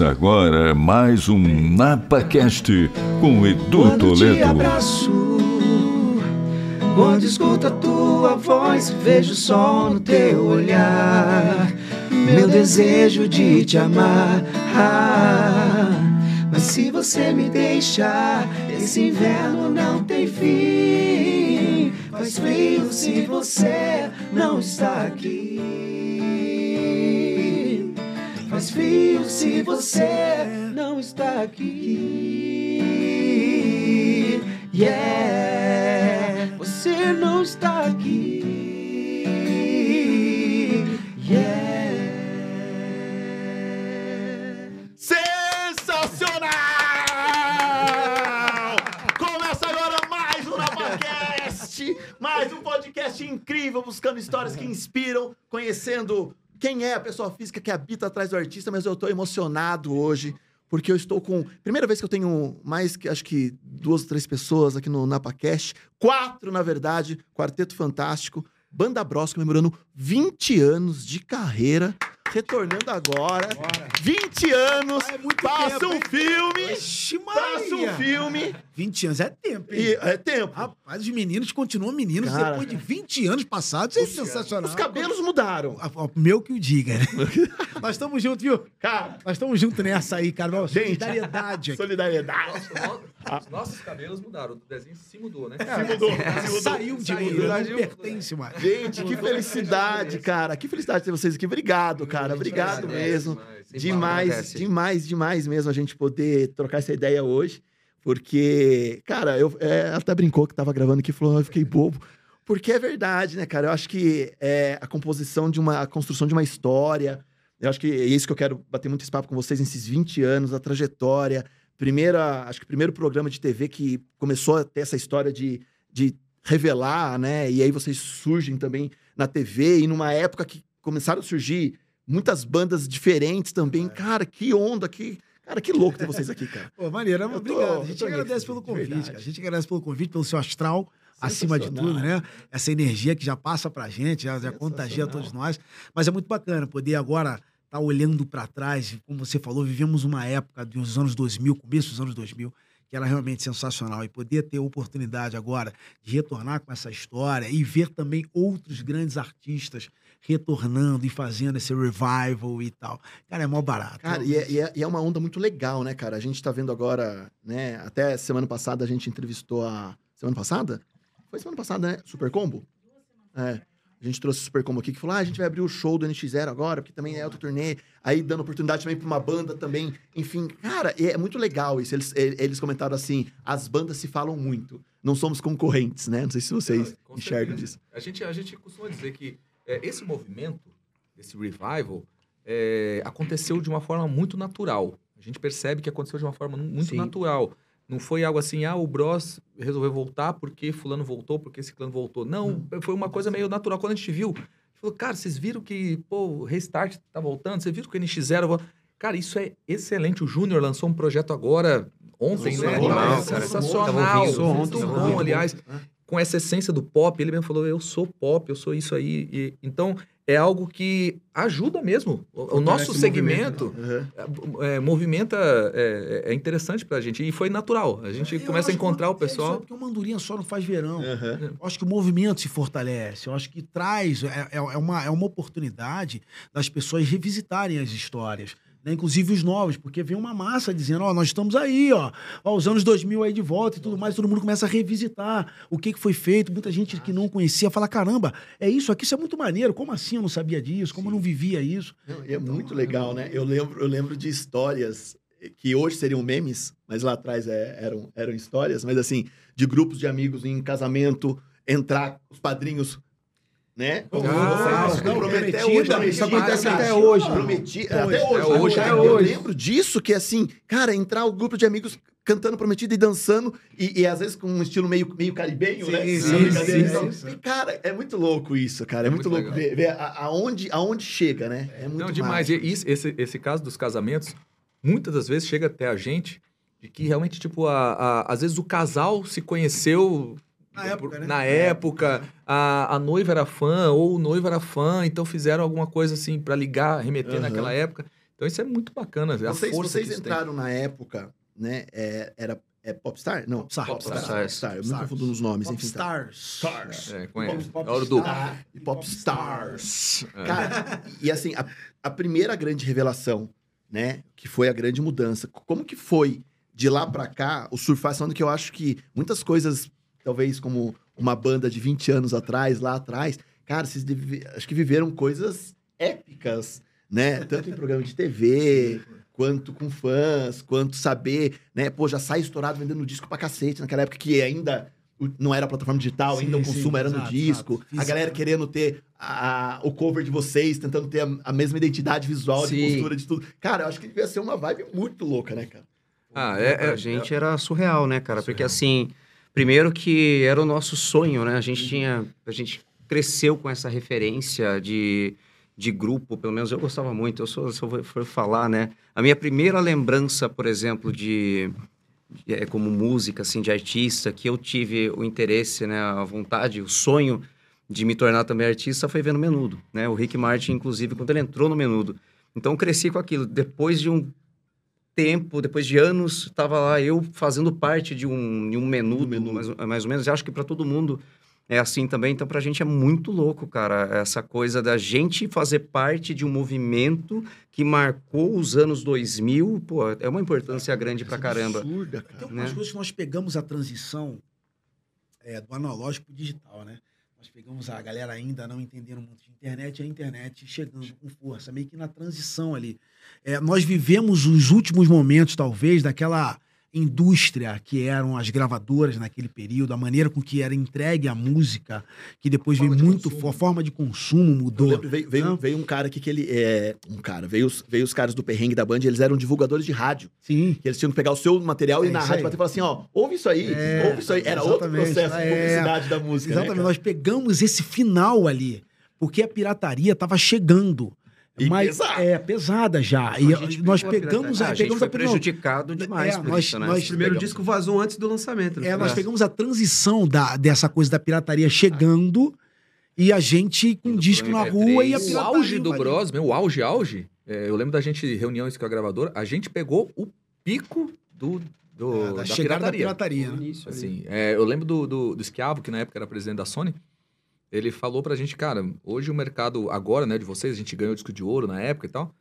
Começa agora mais um NapaCast com Edu Quando Toledo. te abraço, quando escuto a tua voz, vejo o sol no teu olhar. Meu desejo de te amar. Mas se você me deixar, esse inverno não tem fim. Faz frio se você não está aqui. Frio se você não está aqui. Yeah, você não está aqui. Yeah. Sensacional! Começa agora mais um NapaCast, mais um podcast incrível, buscando histórias que inspiram, conhecendo quem é a pessoa física que habita atrás do artista, mas eu tô emocionado hoje, porque eu estou com... Primeira vez que eu tenho mais, que acho que duas ou três pessoas aqui no NapaCast, quatro, na verdade, Quarteto Fantástico, Banda Bros comemorando 20 anos de carreira, retornando agora. 20 anos, É muito passa tempo, um hein? filme, Ixi, passa um filme, 20 anos é tempo, hein? e é tempo. Rapaz, os meninos continuam meninos Cara, depois de 20 anos passados. Isso é sensacional. Os cabelos mudaram. Ah, ah, Meu que o diga, né? Nós estamos juntos, viu? Cara, Nós estamos juntos nessa aí, cara. Nossa, Gente, solidariedade aqui. solidariedade. Os nossos cabelos mudaram. O desenho se mudou, né? Se mudou, se mudou. Saiu de Saiu, mim, não pertence mais. Gente, que felicidade, cara. Que felicidade ter vocês aqui. Obrigado, cara. Obrigado mesmo. demais. Demais, demais mesmo a gente poder trocar essa ideia hoje. Porque, cara, eu é, ela até brincou que tava gravando aqui e falou, "Ah, eu fiquei bobo. Porque é verdade, né, cara? Eu acho que é a composição de uma, a construção de uma história. Eu acho que é isso que eu quero bater muito esse papo com vocês nesses 20 anos, a trajetória. Primeira, acho que o primeiro programa de TV que começou a ter essa história de, de revelar, né? E aí vocês surgem também na TV e numa época que começaram a surgir muitas bandas diferentes também. Cara, que onda, que. Cara, que louco ter vocês aqui, cara. Pô, maneiro, tô- obrigado. A gente agradece pelo convite, cara. A gente agradece pelo convite, pelo seu astral, acima de tudo, né? Essa energia que já passa pra gente, já, já contagia todos nós. Mas é muito bacana poder agora estar olhando pra trás. Como você falou, vivemos uma época dos anos 2000, começo dos anos 2000, que era realmente sensacional. E poder ter a oportunidade agora de retornar com essa história e ver também outros grandes artistas retornando e fazendo esse revival e tal. Cara, é mó barato. Cara, e é, e é- e é uma onda muito legal, né, cara? A gente tá vendo agora, né? Até semana passada a gente entrevistou a. Semana passada? Foi semana passada, né? Super Combo? É. A gente trouxe o Super Combo aqui que falou: ah, a gente vai abrir o show do NX0 agora, porque também é outro turnê. Aí dando oportunidade também pra uma banda também. Enfim, cara, é muito legal isso. Eles, eles comentaram assim: as bandas se falam muito. Não somos concorrentes, né? Não sei se vocês enxergam certeza. disso. A gente, a gente costuma dizer que é, esse movimento, esse revival, é, aconteceu de uma forma muito natural. A gente percebe que aconteceu de uma forma muito Sim. natural. Não foi algo assim, ah, o Bros resolveu voltar porque fulano voltou, porque esse clã voltou. Não, foi uma coisa meio natural. Quando a gente viu, a gente falou, cara, vocês viram que, pô, o Restart tá voltando? Vocês viram que o NX0... vo- Cara, isso é excelente. O Júnior lançou um projeto agora, ontem, né? Cara. Sensacional. Muito bom, aliás com essa essência do pop, ele mesmo falou, eu sou pop, eu sou isso aí. E, então, é algo que ajuda mesmo. O, o nosso segmento Uhum. é, movimenta, é, é interessante pra gente. E foi natural. A gente Eu começa a encontrar o que- é isso, pessoal. é porque uma andorinha só não faz verão. Uhum. Eu acho que o movimento se fortalece. Eu acho que traz. É, é- é uma, é uma oportunidade das pessoas revisitarem as histórias. Né? Inclusive os novos, porque vem uma massa dizendo: Ó, nós estamos aí, ó, ó, os anos 2000 aí de volta e tudo mais. Todo mundo começa a revisitar o que, que foi feito. Muita gente que não conhecia fala: caramba, é isso aqui, isso é muito maneiro. Como assim eu não sabia disso? Como eu não vivia isso? Não, é muito legal, né? Eu lembro, eu lembro de histórias que hoje seriam memes, mas lá atrás é- eram, eram histórias, mas assim, de grupos de amigos em casamento, entrar os padrinhos, né? Ah, não, prometem- até prometida, hoje, isso prometida, até hoje. Até hoje, hoje, até Eu lembro disso, que assim, cara, entrar o grupo de amigos cantando prometida e dançando, e, e às vezes com um estilo meio, meio caribenho, Sim, né? sim, sim, então. sim, sim. E, Cara, é muito louco isso, cara. É, É muito, muito louco legal. ver, ver a- aonde, aonde chega, né? É muito Não, demais. E isso- esse, esse caso dos casamentos, muitas das vezes chega até a gente de que realmente, tipo, a, a- às vezes o casal se conheceu Na época, né? na época, a, a noiva era fã ou o noivo era fã, então fizeram alguma coisa assim pra ligar, remeter Aham. naquela época. Então isso é muito bacana. A Vocês, força vocês que isso tem. entraram na época, né? é, era é Popstar? Não, Popstar. Popstar. Popstar. Popstar. Eu me confundo nos nomes, enfim. tá. Popstars. É, conhece. Pop- É do... Ah, e Popstars. É. Cara, e assim, a, a primeira grande revelação, né? Que foi a grande mudança. Como que foi de lá pra cá o surfar? Sendo que eu acho que muitas coisas, talvez como uma banda de 20 anos atrás, lá atrás, cara, vocês deve- acho que viveram coisas épicas, né? Tanto em programa de TV, quanto com fãs, quanto saber, né? Pô, já sai estourado vendendo disco pra cacete, naquela época que ainda não era plataforma digital, Sim, ainda o sim, consumo era no exato, disco. exato. A galera querendo ter a- a- o cover de vocês, tentando ter a, a mesma identidade visual, de Sim. postura, de tudo. Cara, eu acho que devia ser uma vibe muito louca, né, cara? Ah, é, pra é, gente era surreal, né, cara? Porque Surreal. assim, primeiro que era o nosso sonho, né? A gente tinha, a gente cresceu com essa referência de, de grupo, pelo menos eu gostava muito. Eu sou, se eu for- falar, né? A minha primeira lembrança, por exemplo, de, de- é, como música, assim, de artista, que eu tive o interesse, né, a vontade, o sonho de me tornar também artista foi vendo Menudo, né? O Rick Martin, inclusive, quando ele entrou no Menudo. Então, cresci com aquilo. Depois de um tempo, depois de anos, estava lá eu fazendo parte de um, de um menudo, menudo. Mais, mais ou menos. Eu acho que para todo mundo é assim também. Então, para a gente é muito louco, cara, essa coisa da gente fazer parte de um movimento que marcou os anos 2000. Pô, é uma importância grande pra caramba. Absurda, Tem cara. algumas né? coisas que nós pegamos a transição é, do analógico pro digital, né? Nós pegamos a galera ainda não entendendo muito de internet, a internet chegando com força, meio que na transição ali. É, nós vivemos os últimos momentos, talvez, daquela indústria que eram as gravadoras naquele período, a maneira com que era entregue a música, que depois Forma veio de muito, consumo. a forma de consumo mudou. lembro, veio, veio, veio um cara aqui que ele é. Um cara, veio os, veio os caras do perrengue da Band, eles eram divulgadores de rádio. Sim. Que eles tinham que pegar o seu material e É ir na rádio bater e falar assim: ó, ouve isso aí, É, ouve isso aí. Era outro processo de É. publicidade da música. Exatamente, Né, nós pegamos esse final ali, porque a pirataria estava chegando. E mas pesada. é pesada já. E A gente nós a pegamos, Ah, a, a gente pegamos foi a não, prejudicado demais É, por nós- isso, né? nós- O primeiro Pegamos. disco vazou antes do lançamento. não É, nós pegamos a transição da, dessa coisa da pirataria chegando e a gente com Indo disco na MP3. rua e a O pirataria. auge do. Bros, meu, o auge, auge. é, eu lembro da gente, reuniões com a gravadora, a gente pegou o pico do, do- É, da, da chegada da pirataria. pirataria. né? Assim, é, eu lembro do, do, do Schiavo, que na época era presidente da Sony. Ele falou pra gente, cara, hoje o mercado, agora, né, de vocês, a gente ganhou disco de ouro na época e tal.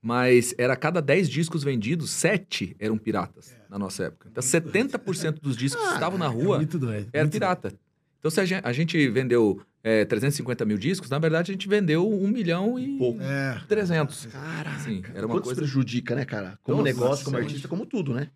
Mas era a cada 10 discos vendidos, 7 eram piratas na nossa época. Então 70% dos discos que estavam na É rua muito doido. era muito pirata. Então se a gente, a gente vendeu é, 350 mil discos, na verdade a gente vendeu 1 milhão e Pouco. doido. É. 300. Caraca. Sim, era uma Quanto coisa... prejudica, né, cara? Como Nossa, negócio, como artista, como tudo, né?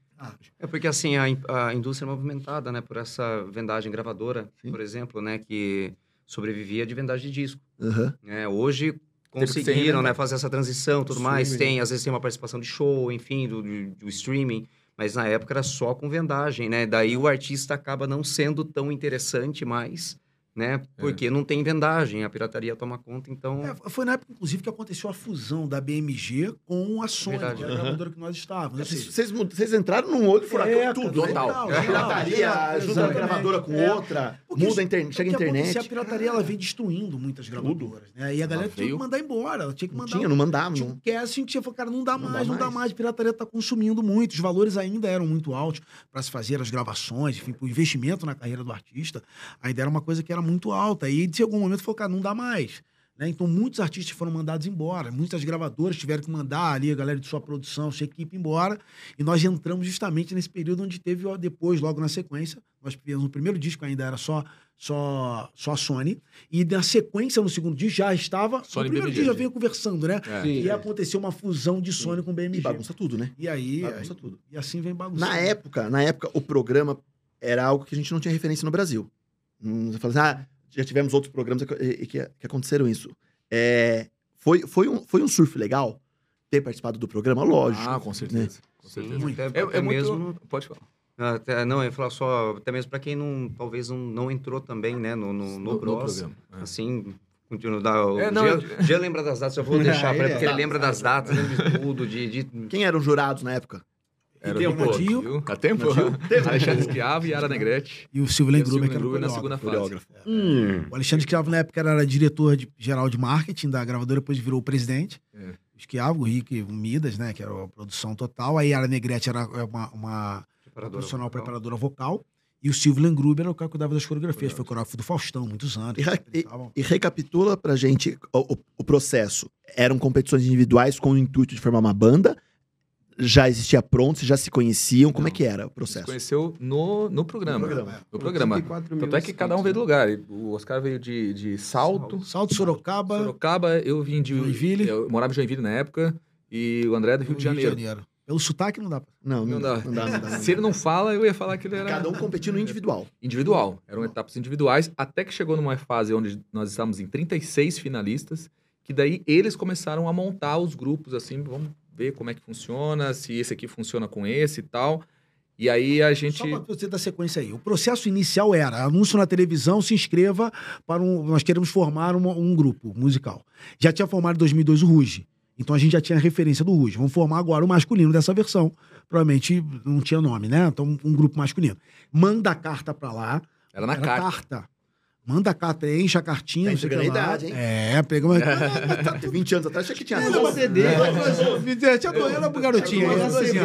É porque assim a, a indústria é movimentada, né, por essa vendagem gravadora, Sim. por exemplo, né, que sobrevivia de vendagem de disco. Aham. né? Hoje conseguiram, né, fazer essa transição, tudo mais. Tem, às vezes tem uma participação de show, enfim, do, do, do streaming. Mas na época era só com vendagem, né? Daí o artista acaba não sendo tão interessante mais, né? Porque não tem vendagem, a pirataria toma conta, então... É, foi na época, inclusive, que aconteceu a fusão da BMG com a Sony, Verdade. que era a gravadora que nós estávamos. Vocês, seja, vocês, vocês entraram num olho furacão É, tudo, total. né? Pirataria, uma exatamente. gravadora com É. outra, Porque muda a internet, chega a internet. A pirataria ela vem destruindo muitas gravadoras, né? E a galera tinha veio- que mandar embora, ela tinha que Não mandar. tinha, não mandava. Tinha Não. um casting, tinha falado, cara, não dá Não dá mais, não dá mais. mais. A pirataria tá consumindo muito. Os valores ainda eram muito altos para se fazer as gravações, enfim, o investimento na carreira do artista ainda era uma coisa que era muito alta. E de algum momento falou, cara, não dá mais. Né? Então, muitos artistas foram mandados embora. Muitas gravadoras tiveram que mandar ali a galera de sua produção, sua equipe embora. E nós entramos justamente nesse período onde teve, ó, depois, logo na sequência, nós fizemos o primeiro disco, ainda era só, só, só a Sony. E na sequência, no segundo disco, já estava. Sony o primeiro BMG. disco já veio conversando, né? É. E aconteceu uma fusão de Sony com E BMG. bagunça tudo, né? E aí, Bagunça aí- tudo. e assim vem bagunça. Na época, na época, o programa era algo que a gente não tinha referência no Brasil. Hum, Você fala assim, ah, já tivemos outros programas que, e- que, que aconteceram isso. É, foi, foi, um, foi um surf legal ter participado do programa? Lógico. Ah, com certeza. Com Sim, certeza. até, É, até é muito... mesmo... Pode falar. Até, não, eu ia falar só, até mesmo para quem não, talvez não, não entrou também, né, no, no, no, Bros, programa. é. assim, continua dar... O É, não, Jean, eu- Jean lembra das datas, eu vou deixar para ele porque é. ele lembra das datas, lembra de tudo, de... de... Quem eram os jurados na época? Era tempo, do Nadio. viu? Há tempo? Tempo. Alexandre Schiavo e Yara Negrete. E o Silvio E o Gruber, Silvio que era o na coreógrafo. segunda fase. Hum. O Alexandre Escravo, na época, era diretor de- geral de marketing da gravadora, depois virou o presidente. É. esquiava, o Rick, o Midas, né? Que era a produção total. Aí a Negrete era é, uma, uma profissional preparadora vocal. E o Silvio Langruber era o cara que cuidava das coreografias. Foi coreógrafo do Faustão, muitos anos. E, e- e recapitula pra gente o, o- o processo. Eram competições individuais com o intuito de formar uma banda? Já existia pronto? Vocês já se conheciam? Como é Não. que era o Se processo? conheceu no, no programa. No programa. No programa. Tanto é que cada um veio do lugar. O Oscar veio de, de Salto, Salto Sorocaba, Sorocaba, eu vim de. Joinville. Eu morava em Joinville na época. E o André é do Rio, de, Janeiro. Pelo sotaque não dá pra... Não, não, Não dá. dá. Não dá, não dá, não Se ele não fala, eu ia falar que ele era Cada um competindo individual. individual. Eram etapas individuais, até que chegou numa fase onde nós estávamos em 36 finalistas, que daí eles começaram a montar os grupos, assim, vamos ver como é que funciona, se esse aqui funciona com esse e tal. E aí a gente. Só para você dar sequência aí. O processo inicial era anúncio na televisão, se inscreva para um. Nós queremos formar uma- um grupo musical. Já tinha formado em 2002 o Ruge. Então a gente já tinha referência do Ruge. Vamos formar agora o masculino dessa versão. Provavelmente não tinha nome, né? Então um grupo masculino. Manda a carta para lá. Era na Era carta. Manda a carta, enche a cartinha. Tá entregando a idade, hein? É, pega uma. Tá, 20 anos atrás, achei que tinha Era 12. uma CD. Tinha era pro garotinho. Assim.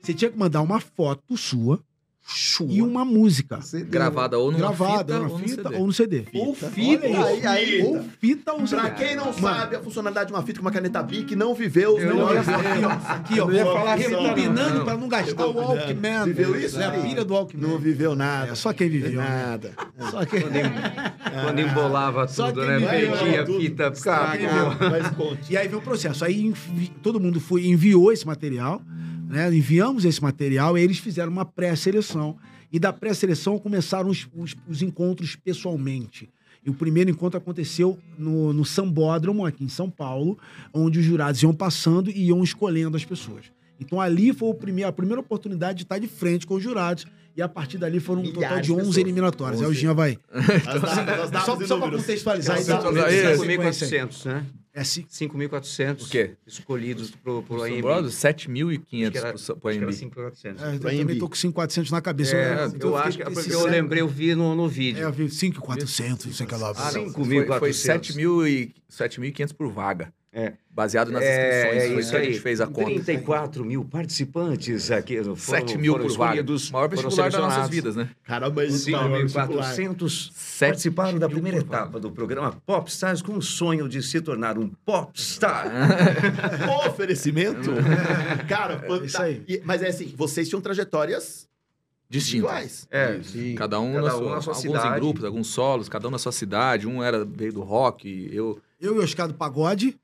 Você tinha que mandar uma foto sua Chua. e uma música. Gravada ou numa Gravada fita na ou no fita CD. ou no CD. Ou fita. Aí, aí, Ou fita ou CD. Pra quem não Mano, sabe a funcionalidade de uma fita com uma caneta Bic, não viveu os Eu ia falar aqui, ó. Aqui, ó. Falar Rebobinando não. pra não gastar o Walkman. Viveu isso? É a pilha do Walkman. Não viveu nada. É, só quem viveu. né? Nada. Só quem... Quando embolava Só tudo, quem né? viveu, Perdia a tudo. fita. Cara. E aí veio o processo. Aí todo mundo foi, enviou esse material, né? Enviamos esse material e eles fizeram uma pré-seleção. E da pré-seleção começaram os, os- os encontros pessoalmente. E o primeiro encontro aconteceu no, no Sambódromo, aqui em São Paulo, onde os jurados iam passando e iam escolhendo as pessoas. Então ali foi o primeiro, a primeira oportunidade de estar de frente com os jurados. E a partir dali foram um total de de 11 pessoas. eliminatórias. Aí o 11. Jean vai. As datas, as datas Só, só para contextualizar. Aí, só- dá- aí, dá- 5.400, né? É, ci- 5.400. O quê? Escolhidos pro, pro AMB. Que 7.500 era- pro, pro Acho que era AMB. 5.400. É, eu Pro também AMB. tô com 5,400 na cabeça. É, né? eu Então acho que porque sincero. eu lembrei, eu vi no, no vídeo. É, eu vi 5,400, não sei o que lá. Ah, não. Cinco Foi, mil e foi quatrocentos. 7.000 e- 7.500 por vaga. É. Baseado nas É, inscrições. é foi isso que a gente fez a conta. 34 mil participantes aqui. Foram, 7 mil foram por vaga. escolhidos, O maior vestibular das nossas vidas, né? Caramba, isso tá maior vestibular. 5.400 Sete participaram da primeira etapa do programa Popstars com o sonho de se tornar um popstar. Oferecimento? Cara, fanta- isso aí. e- Mas é assim, vocês tinham trajetórias Distintas. iguais. É, Cada um, Cada na um sua, na sua alguns cidade. em grupos, alguns solos, cada um na sua cidade. Um era veio do rock, eu. Eu e o Oscar do Pagode,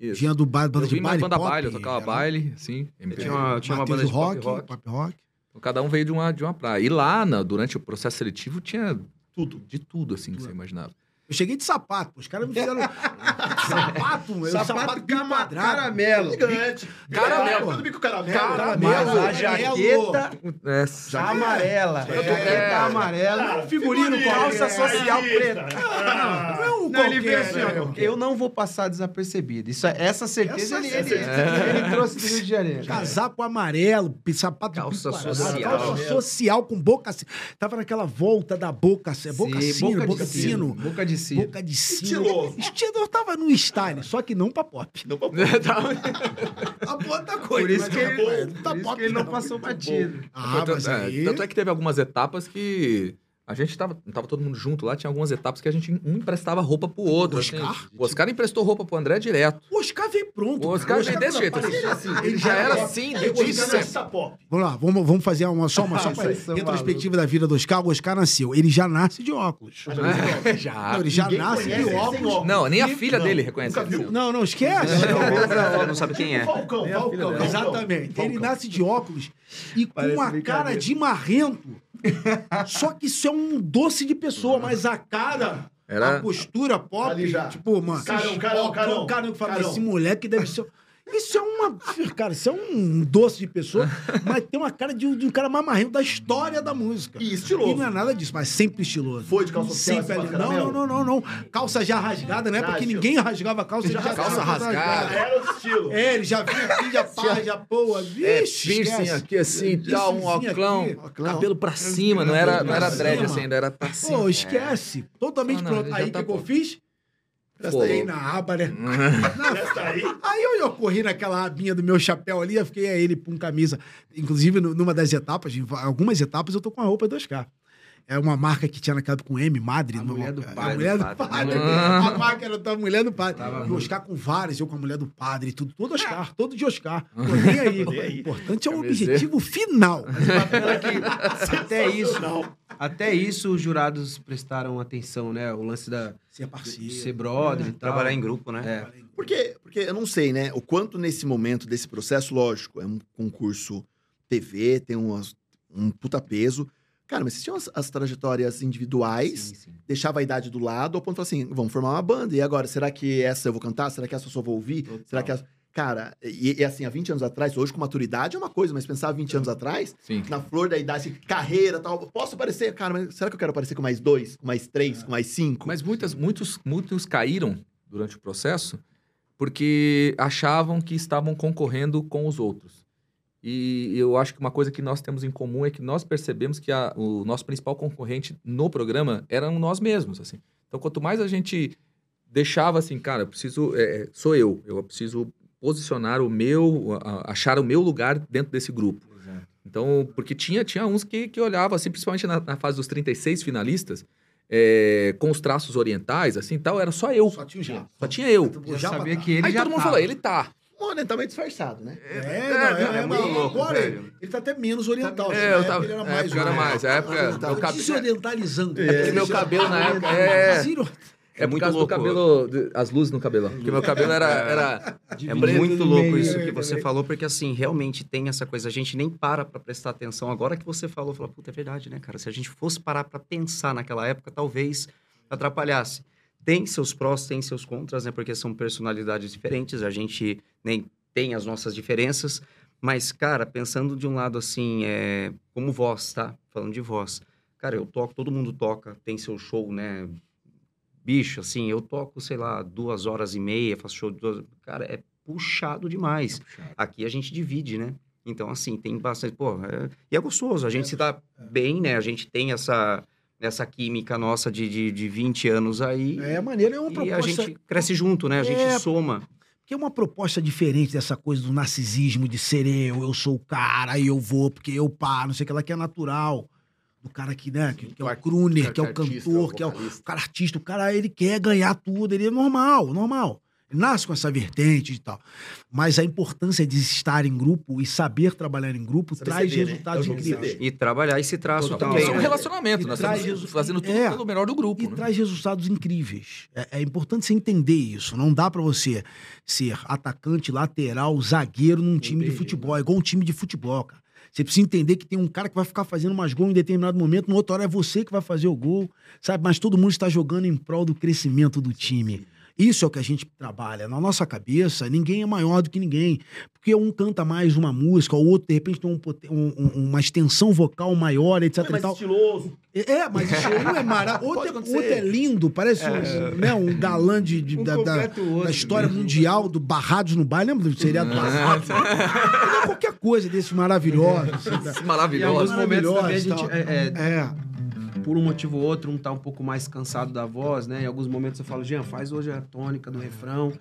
Isso. tinha do ba- banda eu de baile, banda pop, baile, eu tocava era- baile, assim. tinha uma, tinha uma banda de rock, pop rock. pop rock. Então, cada um veio de uma, de uma praia. E lá, na- durante o processo seletivo, tinha Tudo. de tudo, assim, que você imaginava. Eu cheguei de sapato, pô. os caras me fizeram sapato, meu, Sapato sapato cama- quadrado. caramelo. Elegante. Caramelo. Tudo bico caramelo. Caramelo, A jaqueta É, amarela. Jaqueta é. amarela. Figurino, Calça qualquer. social preta. Não, Não, ele veio qualquer, assim, né? eu não vou passar desapercebido. Isso, é- essa certeza Essa ele, ele, certeza. ele trouxe do Rio de Janeiro. Casaco amarelo, sapato Calça social. Calça social com boca assim. Tava naquela volta da boca, boca Sim, sino, boca, de de sino. Boca de sino. Boca de sino. Estiloso. Estilo, eu tava no style, só que não pra pop. Não, pra- A boa tá coisa. Por isso mas que tá ele, bom, por tá isso pop que ele não não. passou batido. Ah, mas é, aí... tanto é que teve algumas etapas que a gente tava, não tava todo mundo junto lá, tinha algumas etapas que a gente um emprestava roupa pro outro. assim. Oscar? o Oscar emprestou roupa pro André direto. O Oscar veio pronto. O Oscar veio desse jeito. Ele era assim. Ele já era assim, Ele desde era sempre. essa pop. Vamos lá, vamos, vamos fazer uma, só uma só são retrospectiva da vida do Oscar. O Oscar nasceu, ele já nasce de óculos. já. Não, ele já Ninguém nasce de óculos. óculos. Não, nem a Não, filha dele reconhece. Não, não, esquece. Você não sabe quem é. Falcão, Falcão. Exatamente. Ele nasce de óculos e com uma cara de marrento. Só que isso é um doce de pessoa, mas a cara, Era- a postura pop, Ali já. tipo, mano. Carão, carão, carão. O cara que fala, Carão. esse moleque deve ser. Isso é uma. Cara, isso é um doce de pessoa, mas tem uma cara de, de um cara mais marrento da história da música. E estiloso. E não é nada disso, mas sempre estiloso. Foi de calça social, Sempre ali. Não, não, não, não, não. Calça já rasgada, né? Já, Porque ninguém rasgava a calça. ele já Calça rasgada. Era outro estilo. É, ele já vinha aqui, já pá, já pô, É, vixe, piercing esquece. aqui assim e tal, um oclão, cabelo pra cima, não era, não era dread assim, ainda era pra cima. Pô, esquece. Totalmente Não, não, pronto. já Aí o tá que, que eu fiz? Presta aí. Na aba, né? Na- Aí eu, eu corri naquela abinha do meu chapéu ali, eu fiquei a ele com camisa. Inclusive, nu- numa das etapas, algumas etapas, eu tô com a roupa 2K. É uma marca que tinha naquela época com M, Madre. A mulher do a padre. mulher do Padre. padre. Ah. A marca era da mulher do padre. Tava e o. Oscar com várias, eu com a mulher do padre, tudo, todo Oscar, todo de Oscar. Tô nem aí. O importante é o objetivo final. Até isso, até isso os jurados prestaram atenção, né? O lance da Ser parceiro. ser brother e tal. Trabalhar em grupo, né? É. Porque, porque eu não sei, né? O quanto nesse momento desse processo, lógico, é um concurso TV, tem umas- um puta peso. Cara, mas tinham as, as trajetórias individuais, Sim, sim. deixava a idade do lado, ao ponto de assim, vamos formar uma banda. E agora, será que essa eu vou cantar? Será que essa eu só vou ouvir? Total. Será que essa... Cara, e, e assim, há 20 anos atrás, hoje com maturidade é uma coisa, mas pensar 20 anos atrás, Sim. na flor da idade, assim, carreira tal, posso aparecer? Cara, mas será que eu quero aparecer com mais dois, com mais três, com mais cinco? Mas muitas, muitos, muitos caíram durante o processo porque achavam que estavam concorrendo com os outros. E eu acho que uma coisa que nós temos em comum é que nós percebemos que a- o nosso principal concorrente no programa eram nós mesmos, assim. Então, quanto mais a gente deixava assim, cara, eu preciso, é, é, sou eu, eu preciso posicionar o meu, achar o meu lugar dentro desse grupo. Exato. Então, porque tinha, tinha uns que, que olhavam, assim, principalmente na, na fase dos 36 finalistas, é, com os traços orientais, assim, tal, era só eu. Só tinha o Japa. Só tinha eu. O Já sabia tá. que ele Aí já todo mundo tava. falou, ele tá. Um orientamento disfarçado, né? É, não, É, é, é é, muito não, louco, agora velho. ele, ele tá até menos oriental. É, Na eu época tava- ele era na mais época era oriental. mais, a época- Tá meu cabelo- desorientalizando. É, porque meu cabelo na época é- É, muito por causa louco. do cabelo, as luzes no cabelo. Porque meu cabelo era... era É muito louco isso meio. que você falou, porque assim, realmente tem essa coisa. A gente nem para pra prestar atenção. Agora que você falou, falou, puta, é verdade, né, cara? Se a gente fosse parar pra pensar naquela época, talvez atrapalhasse. Tem seus prós, tem seus contras, né? Porque são personalidades diferentes, a gente nem tem as nossas diferenças. Mas, cara, pensando de um lado assim, é... como voz, tá? Falando de voz. Cara, eu toco, todo mundo toca, tem seu show, né? Bicho, assim, eu toco, sei lá, duas horas e meia, faço show de duas... Cara, é puxado demais. Aqui a gente divide, né? Então, assim, tem bastante. Pô, é- e é gostoso, a gente se dá bem, né? A gente tem essa, essa química nossa de, de, de 20 anos aí. É maneiro, é uma e proposta. a gente cresce junto, né? A gente É. soma. Porque é uma proposta diferente dessa coisa do narcisismo, de ser eu, eu sou o cara, aí eu vou, porque eu pá, não sei o que lá, que é natural. Do cara que, né, que, que é o crooner, que é o cantor, que é o, o cara artista, o cara, ele quer ganhar tudo, ele é normal, normal. Nasce com essa vertente e tal. Mas a importância de estar em grupo e saber trabalhar em grupo Saber traz ceder, né? resultados É de incríveis. E trabalhar esse traço Total. também. É um né? relacionamento, E nós traz estamos resu- fazendo tudo É. pelo melhor do grupo, E né? traz resultados incríveis. É, é importante você entender isso. Não dá pra você ser atacante, lateral, zagueiro num time de futebol. É igual um time de futebol, cara. Você precisa entender que tem um cara que vai ficar fazendo mais gol em determinado momento, no outra hora é você que vai fazer o gol, sabe? Mas todo mundo está jogando em prol do crescimento do time. Isso é o que a gente trabalha. Na nossa cabeça, ninguém é maior do que ninguém. Porque um canta mais uma música, o outro, de repente, tem um um- um- uma extensão vocal maior, etc. É e mais tal. estiloso. É, mas isso um é maravilhoso. Outro, Pode é- outro é lindo, parece um, né, um galã de, de- Um da, da- outro. da história mundial do Barrados no Baile. Lembra do seriado Barrados? Ele é qualquer coisa desses maravilhosos. assim, tá? Em alguns Maravilhoso. momentos também a gente, é, é, É, por um motivo ou outro, um tá um pouco mais cansado da voz, né? Em alguns momentos eu falo, Jean, faz hoje a tônica do refrão,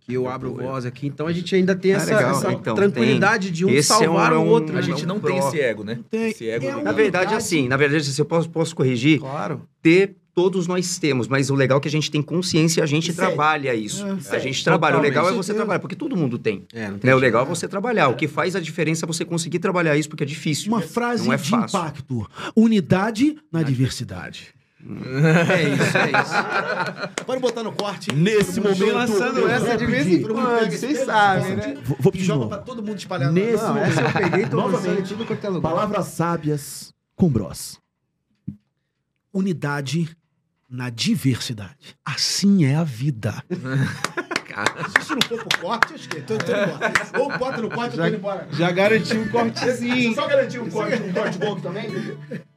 que eu abro voz aqui. Então a gente ainda tem Ah, essa, essa Então, tranquilidade de um Esse é um- salvar é o um- outro. A né? gente não Pro. tem esse ego, né? Tem. Esse ego É legal. Na verdade, assim, na verdade, se eu posso, posso corrigir, Claro. ter todos nós temos, mas o legal é que a gente tem consciência e a gente sério. trabalha isso. É, a gente trabalha. O legal é você trabalhar, porque todo mundo tem. É, não tem Né? O legal é você trabalhar. O que faz a diferença é você conseguir trabalhar isso, porque é difícil. Uma frase Não é de fácil. impacto. Unidade na diversidade. É isso, é isso. Pode botar no corte. Nesse momento, lançando essa vou de vez em quando, vocês sabem, né? Vou, vou pedir joga pra todo mundo espalhado. Nesse Não, essa eu peguei tô Novamente. tudo quanto é lugar. Palavras sábias com Bros. Unidade na diversidade. Assim é a vida. Se isso não for pro corte, eu esqueço. Tô, tô indo embora. Ou bota no corte, eu tô indo embora. Já garantiu um cortezinho. só garantir um corte, um corte bom também?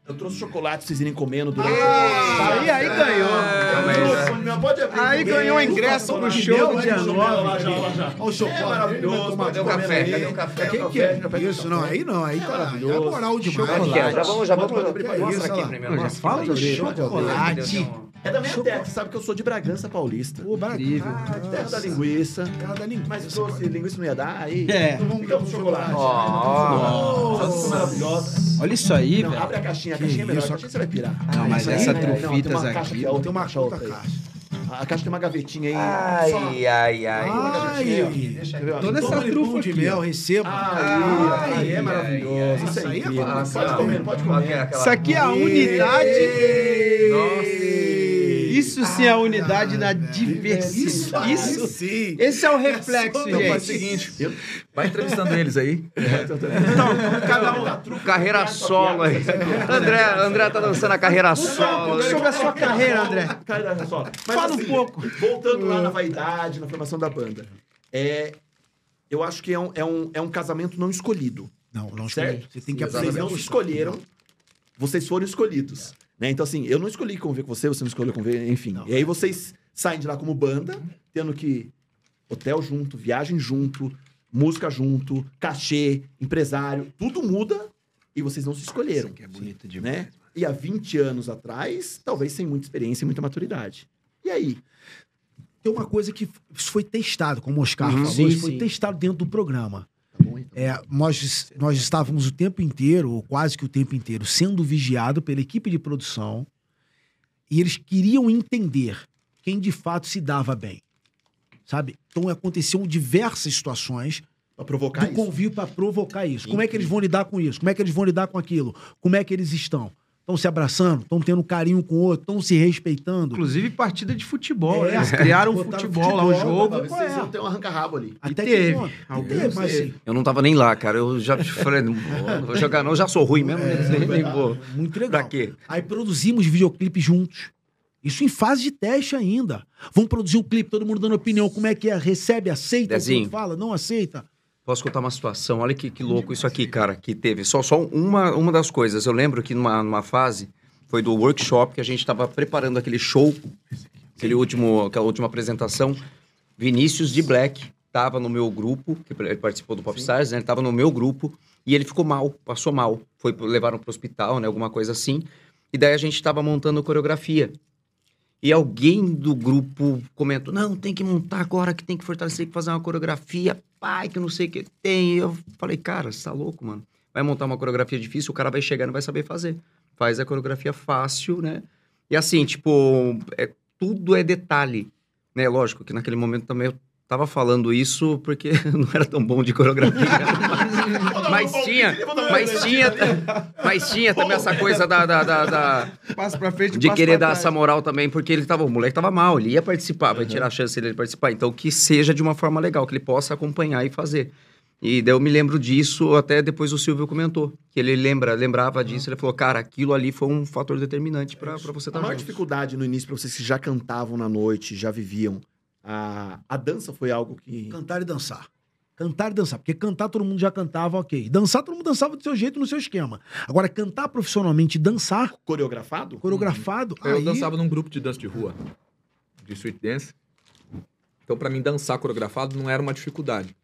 Eu trouxe chocolate pra vocês irem comendo durante Aí, aí ganhou. Não, pode abrir. Aí ganhou ingresso pro show do dia 9. Olha o É chocolate. maravilhoso. Cadê o café? Cadê o café? Que que é isso? Não, aí não. Aí tá. É moral demais. Já vamos, já vamos. Mostra isso, aqui primeiro. Fala do chocolate. É da minha terra, você sabe que eu sou de Bragança Paulista. Pô, barato. Terra da linguiça. Cara da linguiça. Mas trouxe linguiça não ia dar, aí. É. Então vamos pegar o chocolate. Ó. Nossa, maravilhosa. Olha isso aí, Não, velho. abre a caixinha, a caixinha é melhor. A caixinha você vai pirar. Não, mas Essa né? Trufitas tem uma caixa aqui, Tem uma caixa, outra caixa. A caixa tem uma gavetinha aí. Só- Ai, ai, ai. Ai, ó. Toda essa trufa de mel, receba. Aí, aí é ai, maravilhoso. ai, Isso aí é é incrível. massa. Pode comer, pode comer. Isso aqui é a unidade. Nossa. Isso sim é a unidade na diversidade. Isso. sim. Esse é o reflexo, Então faz o gente. seguinte, vai entrevistando eles aí. Cada um. Carreira solo aí. André, André tá dançando a carreira solo. Sobre a sua carreira, André. Só. Mas, Fala um assim, pouco. Voltando lá na vaidade, na formação da banda. É, eu acho que é um, é, um, é um casamento não escolhido. Não, não Certo? escolhe. Você tem que Vocês não se escolheram, vocês foram escolhidos. Né? Então, assim, eu não escolhi conviver com você, você não escolheu conviver, enfim. E aí vocês saem de lá como banda, tendo que hotel junto, viagem junto, música junto, cachê, empresário, tudo muda e vocês não se escolheram. que é bonito demais. Né? E há 20 anos atrás, talvez sem muita experiência e muita maturidade. E aí? Tem uma coisa que isso foi testado, como o Oscar Uhum. falou, Sim, isso foi sim. testado dentro do programa. É, nós, nós estávamos o tempo inteiro, ou quase que o tempo inteiro, sendo vigiado pela equipe de produção e eles queriam entender quem de fato se dava bem. Sabe? Então aconteciam diversas situações Pra provocar do convívio para provocar isso. Como é que eles vão lidar com isso? Como é que eles vão lidar com aquilo? Como é que eles estão? Estão se abraçando? Estão tendo carinho com o outro? Estão se respeitando? Inclusive partida de futebol. É. né? Eles criaram um Botaram futebol lá, um futebol, jogo. É? vocês iam ter um arranca-rabo ali. Até teve. que? Alguns Teve, mas assim, Eu não tava nem lá, cara. Eu já falei, não vou, jogar, não. Eu já sou ruim mesmo. nem, nem vou. muito legal. Pra quê? Aí produzimos videoclipe juntos. Isso em fase de teste ainda. Vamos produzir um clipe, todo mundo dando opinião. Como é que é? Recebe, aceita? o que Dezinho. Fala, não aceita? Posso contar uma situação? Olha que, que louco isso aqui, cara, que teve. Só, só uma, uma das coisas. Eu lembro que numa, numa fase, foi do workshop, que a gente estava preparando aquele show, aquele último, aquela última apresentação. Vinícius de Black estava no meu grupo, que ele participou do Popstars, né? Ele estava no meu grupo e ele ficou mal, passou mal. Foi, levaram para o hospital, né? Alguma coisa assim. E daí a gente estava montando coreografia. E alguém do grupo comentou: não, tem que montar agora, que tem que fortalecer, que fazer uma coreografia, pai, que eu não sei o que tem. E eu falei, cara, você tá louco, mano? Vai montar uma coreografia difícil, o cara vai chegar e não vai saber fazer. Faz a coreografia fácil, né? E assim, tipo, é, tudo é detalhe. Né? Lógico que naquele momento também eu tava falando isso porque não era tão bom de coreografia. mas, tinha, mas tinha, mas tinha também essa coisa da- da- da- da, Passa pra frente, de querer pra dar trás. essa moral também, porque ele tava, o moleque tava mal, ele ia participar, vai tirar a chance dele de participar. Então, que seja de uma forma legal, que ele possa acompanhar e fazer. E daí eu me lembro disso, até depois o Silvio comentou, que ele lembra, lembrava disso, ele falou, cara, aquilo ali foi um fator determinante pra pra você A estar maior junto. dificuldade no início, pra vocês que já cantavam na noite, já viviam, a, a dança foi algo que. Cantar e dançar. Cantar e dançar. Porque cantar todo mundo já cantava, ok. Dançar todo mundo dançava do seu jeito, no seu esquema. Agora, cantar profissionalmente e dançar, Coreografado? coreografado, Eu aí... dançava num grupo de dança de rua, de street dance. Então, pra mim, dançar coreografado não era uma dificuldade.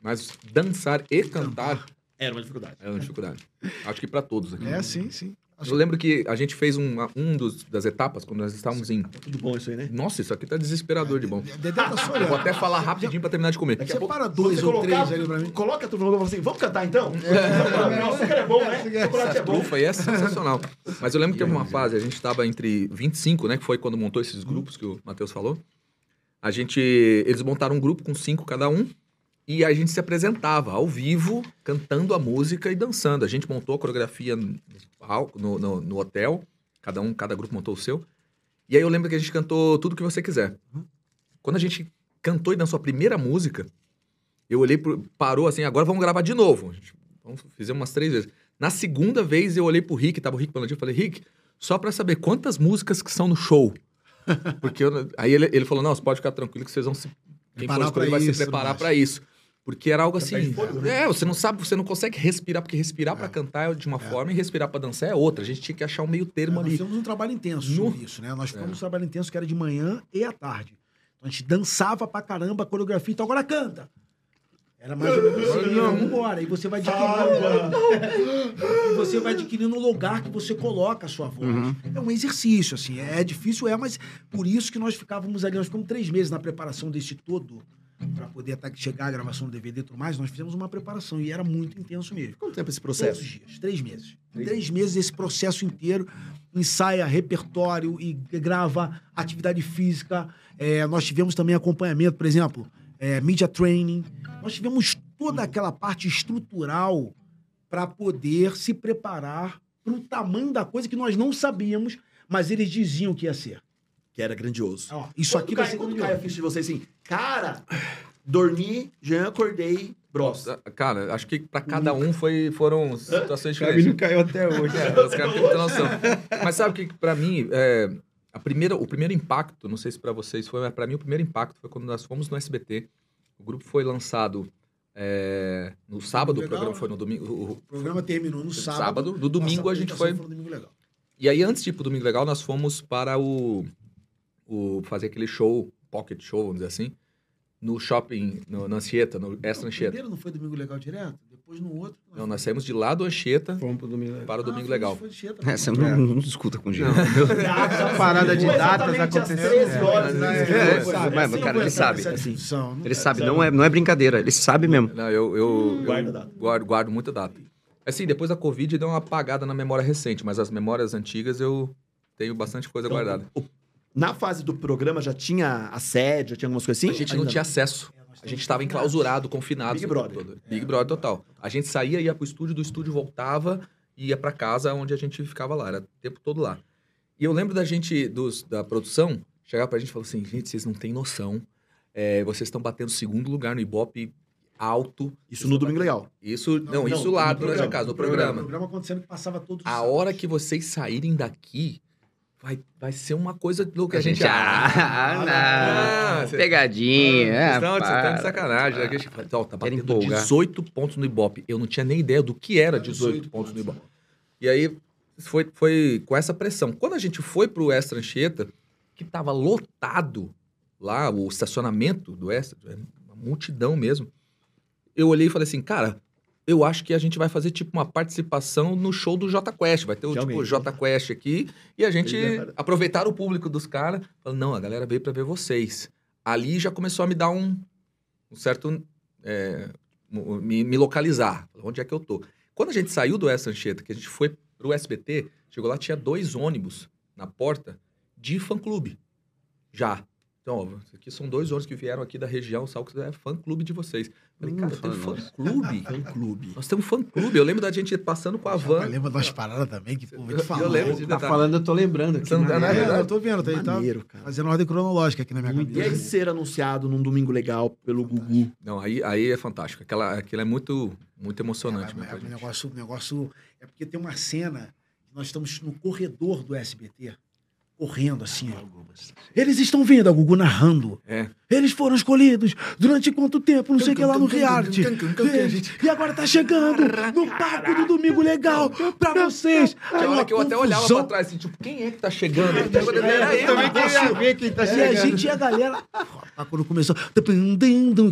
Mas dançar e cantar Era uma dificuldade. era uma dificuldade. Acho que pra todos aqui. É, sim, sim. Eu lembro que a gente fez um, um dos, das etapas, quando nós estávamos em... Tudo bom isso aí, né? Nossa, isso aqui tá desesperador de bom. Dedé tá vou até falar rapidinho pra terminar de comer. Daqui a Separa pouco, dois ou três ali pra mim. Coloca tudo no lugar e fala assim: vamos cantar então? Não, o açúcar é bom, né? O chocolate é bom. trufa aí é sensacional. Mas eu lembro que teve uma fase, a gente estava entre 25, né? Que foi quando montou esses grupos que o Matheus falou. A gente. Eles montaram um grupo com cinco cada um. E a gente se apresentava ao vivo, cantando a música e dançando. A gente montou a coreografia no, palco- no, no- no hotel. Cada um, cada grupo montou o seu. E aí eu lembro que a gente cantou tudo que você quiser. Quando a gente cantou e dançou a primeira música, eu olhei, pro, parou assim, agora vamos gravar de novo. Gente, vamos, fizemos umas três vezes. Na segunda vez eu olhei pro Rick, tava o Rick Paladino, e falei, Rick, só pra saber quantas músicas que são no show. Porque eu- aí ele, ele falou, não, você pode ficar tranquilo que vocês vão se... Quem for Preparar escolher pra vai se preparar pra isso. Porque era algo assim. fôlego, né? É, você não sabe, você não consegue respirar, porque respirar pra cantar é de uma forma e respirar pra dançar é outra. A gente tinha que achar um meio termo nós ali. fizemos um trabalho intenso No- isso, né? Nós fizemos um trabalho intenso que era de manhã e à tarde. Então a gente dançava pra caramba coreografia, então agora canta. Era mais ou menos assim, vamos embora. E você vai adquirindo. e você vai adquirindo o lugar que você coloca a sua voz. É um exercício, assim. É difícil, é, mas por isso que nós ficávamos ali. Nós ficamos três meses na preparação desse todo. Pra poder até chegar a gravação do DVD e tudo mais, nós fizemos uma preparação e era muito intenso mesmo. Quanto tempo esse processo? dias, três meses. Em três meses, esse processo inteiro, ensaia repertório e grava atividade física. É, nós tivemos também acompanhamento, por exemplo, é, media training. Nós tivemos toda aquela parte estrutural para poder se preparar para o tamanho da coisa que nós não sabíamos, mas eles diziam que ia ser. Que era grandioso. Ó, isso Quando aqui cai, vai ser quando grandioso. cai a ficha de vocês assim, cara, dormi, já acordei, bros. Nossa, Cara, acho que pra cada um foi, foram situações O Gabi não diferentes. caiu até hoje. É, os caras têm muita noção. Mas sabe o que, pra mim, é, a primeira, o primeiro impacto, não sei se pra vocês foi, mas pra mim o primeiro impacto foi quando nós fomos no SBT. O grupo foi lançado é, no sábado, o Legal, programa né? foi no domingo. o- O programa terminou no sábado. sábado. No domingo a gente foi. foi no domingo legal. E aí, antes de ir pro Domingo Legal, nós fomos para o, o fazer aquele show, pocket show, vamos dizer assim, no shopping, no, na Anchieta, no Extra Não, Anchieta. Primeiro não foi domingo legal direto, depois no outro. Não, nós saímos de lá do Anchieta Vamos pro domingo. para o Ah, Domingo Legal. foi Anchieta. É, você não, não discuta com o Diego. Essa parada de datas aconteceu. 13 É. horas, né? É, foi. mas, cara, ele sabe. Assim. não- Ele sabe, não é, não é brincadeira, ele sabe mesmo. Não, eu, eu, eu Guarda data. guardo, guardo muita data. Assim, depois da Covid deu uma apagada na memória recente, mas as memórias antigas eu tenho bastante coisa Então, guardada. o- Na fase do programa já tinha assédio, já tinha algumas coisas assim? a gente não tinha acesso. A gente estava enclausurado, confinado. Big o tempo Brother. todo. Big Brother total. A gente saía, ia pro estúdio, do estúdio voltava e ia pra casa onde a gente ficava lá. Era o tempo todo lá. E eu lembro da gente, dos, da produção, chegar pra gente e falar assim, gente, vocês não têm noção. É, vocês estão batendo segundo lugar no Ibope alto. Isso no Domingo Legal. Isso, não, não, isso lá no durante a programa, casa, no O programa. programa acontecendo que passava todo A hora que vocês saírem daqui, vai, vai ser uma coisa louca. A gente, ah, Ah, não, cê- pegadinha. Vocês é, vocês estão para. de sacanagem. né? Que a gente ó, tá batendo empolgar. 18 pontos no Ibope. Eu não tinha nem ideia do que era 18 pontos no Ibope. E aí foi, foi com essa pressão. Quando a gente foi pro Extra Anchieta, que tava lotado lá, o estacionamento do Extra, é uma multidão mesmo, eu olhei e falei assim, cara, eu acho que a gente vai fazer tipo uma participação no show do J Quest. Vai ter o tipo alguém. J Quest aqui e a gente aproveitar o público dos caras. Falei, não, a galera veio pra ver vocês. Ali já começou a me dar um, um certo. é, me, me localizar. Onde é que eu tô? Quando a gente saiu do Extra Anchieta, que a gente foi pro SBT, chegou lá, tinha dois ônibus na porta de fã-clube. Já. Então, ó, aqui são dois ônibus que vieram aqui da região, sabe que é fã-clube de vocês. Falei, Hum, cara, tem fã, fã-clube? Fã-clube. Nós temos fã-clube. Eu lembro da gente passando com a van. Lembra de umas paradas também que, pô, vou te Eu- falar. eu lembro de Tá falando, eu tô lembrando aqui. Você não tá na É, verdade. eu tô vendo, tá, tá Maneiro, cara. fazendo ordem cronológica aqui na minha E aí cabeça. ser anunciado num Domingo Legal pelo Gugu. Não, aí, aí é fantástico. Aquela, aquilo é muito, muito emocionante. É, né, é, o negócio, o negócio é porque tem uma cena que nós estamos no corredor do SBT, correndo assim, ó. Eles estão vendo a Gugu narrando. É. Eles foram escolhidos durante quanto tempo, não sei o que lá no reality. E agora tá chegando no palco do Domingo Legal pra vocês. Tinha hora que eu até olhava pra trás, assim, tipo, quem é que tá chegando? Era ele. Também queria ver quem tá E a chegando. gente e a galera. Quando começou.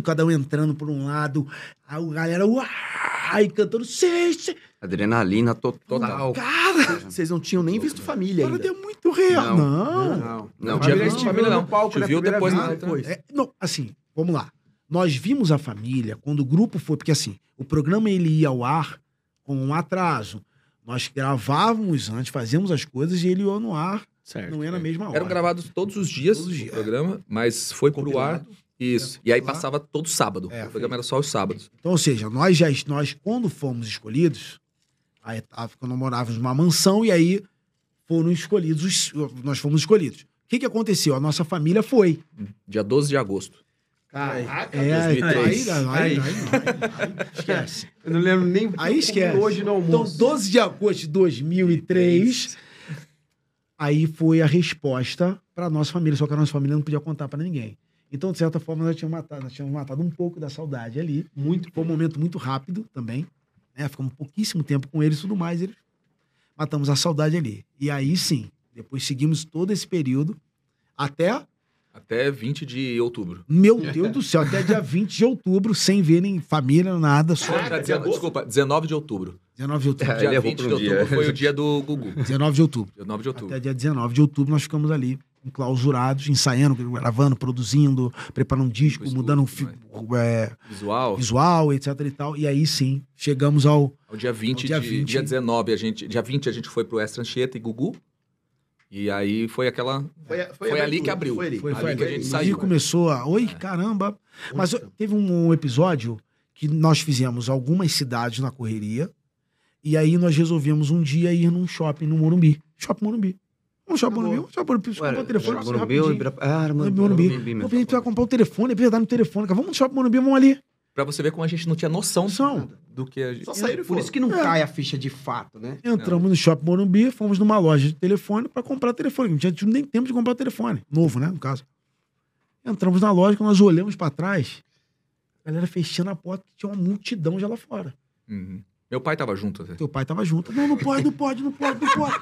Cada um entrando por um lado. A galera. Uai, cantando. Sei, sei. Adrenalina total. Total. Cara, Vocês não tinham nem visto família ainda. de muito real. Não. Não. Não, tinha Família visto te família, não. no palco, Te né, viu depois, vez. Depois. É, não, assim, vamos lá. Nós vimos a família quando o grupo foi, porque assim, o programa ele ia ao ar com um atraso. Nós gravávamos antes, fazíamos as coisas e ele ia no ar, Certo. não é na mesma hora. Eram gravados todos os dias Todos os o dias. programa, mas foi pro ar. Compilado. Isso. É, E aí passava todo sábado. É, o programa era só os sábados. Então, ou seja, nós já, nós quando fomos escolhidos, a etapa quando morávamos numa mansão e aí foram escolhidos, os- nós fomos escolhidos. O que que aconteceu? A nossa família foi. Dia 12 de agosto. Caraca, É, aí, 2003. aí, aí, Aí. aí, aí, esquece. Eu não lembro nem que Aí esquece. hoje no Então, almoço. 12 de agosto de 2003, aí foi a resposta para nossa família, só que a nossa família não podia contar para ninguém. Então, de certa forma, nós tínhamos matado, nós tínhamos matado um pouco da saudade ali. Muito, foi um momento muito rápido também. Né? Ficamos pouquíssimo tempo com eles e tudo mais. Eles matamos a saudade ali. E aí sim, depois seguimos todo esse período até Até 20 de outubro. Meu Deus do céu, até dia 20 de outubro, sem verem família, nada, só Ah, dezen- desculpa, 19 de outubro. 19 de outubro. É, dia ele errou 20 por de um dia. outubro foi o dia do Gugu. 19 de outubro. 19 de outubro. Até dia 19 de outubro nós ficamos ali, enclausurados, ensaiando, gravando, produzindo, preparando um disco, mudando fi- é, Visual. visual, etc e tal. E aí sim, chegamos ao. O dia 20 O dia de 20. dia 19 a gente, dia 20 a gente foi pro Extra Anchieta e Gugu. E aí foi aquela Foi, a- Foi a ali que abriu. Foi ali. Foi, Ali foi que a gente E saiu, começou a. Oi, caramba! Mas teve um episódio que nós fizemos algumas cidades na correria. E aí nós resolvemos um dia ir num shopping no Morumbi. Shopping Morumbi. Um shopping Acabou. Morumbi. Um shopping Morumbi. Comprar o telefone. Morumbi, rapidinho. ou Ah, Morumbi. Morumbi. Morumbi. Pô, a gente comprar o telefone, precisa dar no telefone. Vamos no shopping Morumbi, vamos ali. Pra você ver como a gente não tinha noção Noção. do que a gente. Só saíram e Por isso que não É. cai a ficha de fato, né? Entramos no shopping Morumbi, fomos numa loja de telefone pra comprar telefone. Não tinha nem tempo de comprar telefone. Novo, né? No caso. Entramos na loja, quando nós olhamos pra trás, a galera fechando a porta, tinha uma multidão já lá fora. Uhum. Meu pai tava junto. Teu pai tava junto. Não, não pode, não pode, não pode, não pode.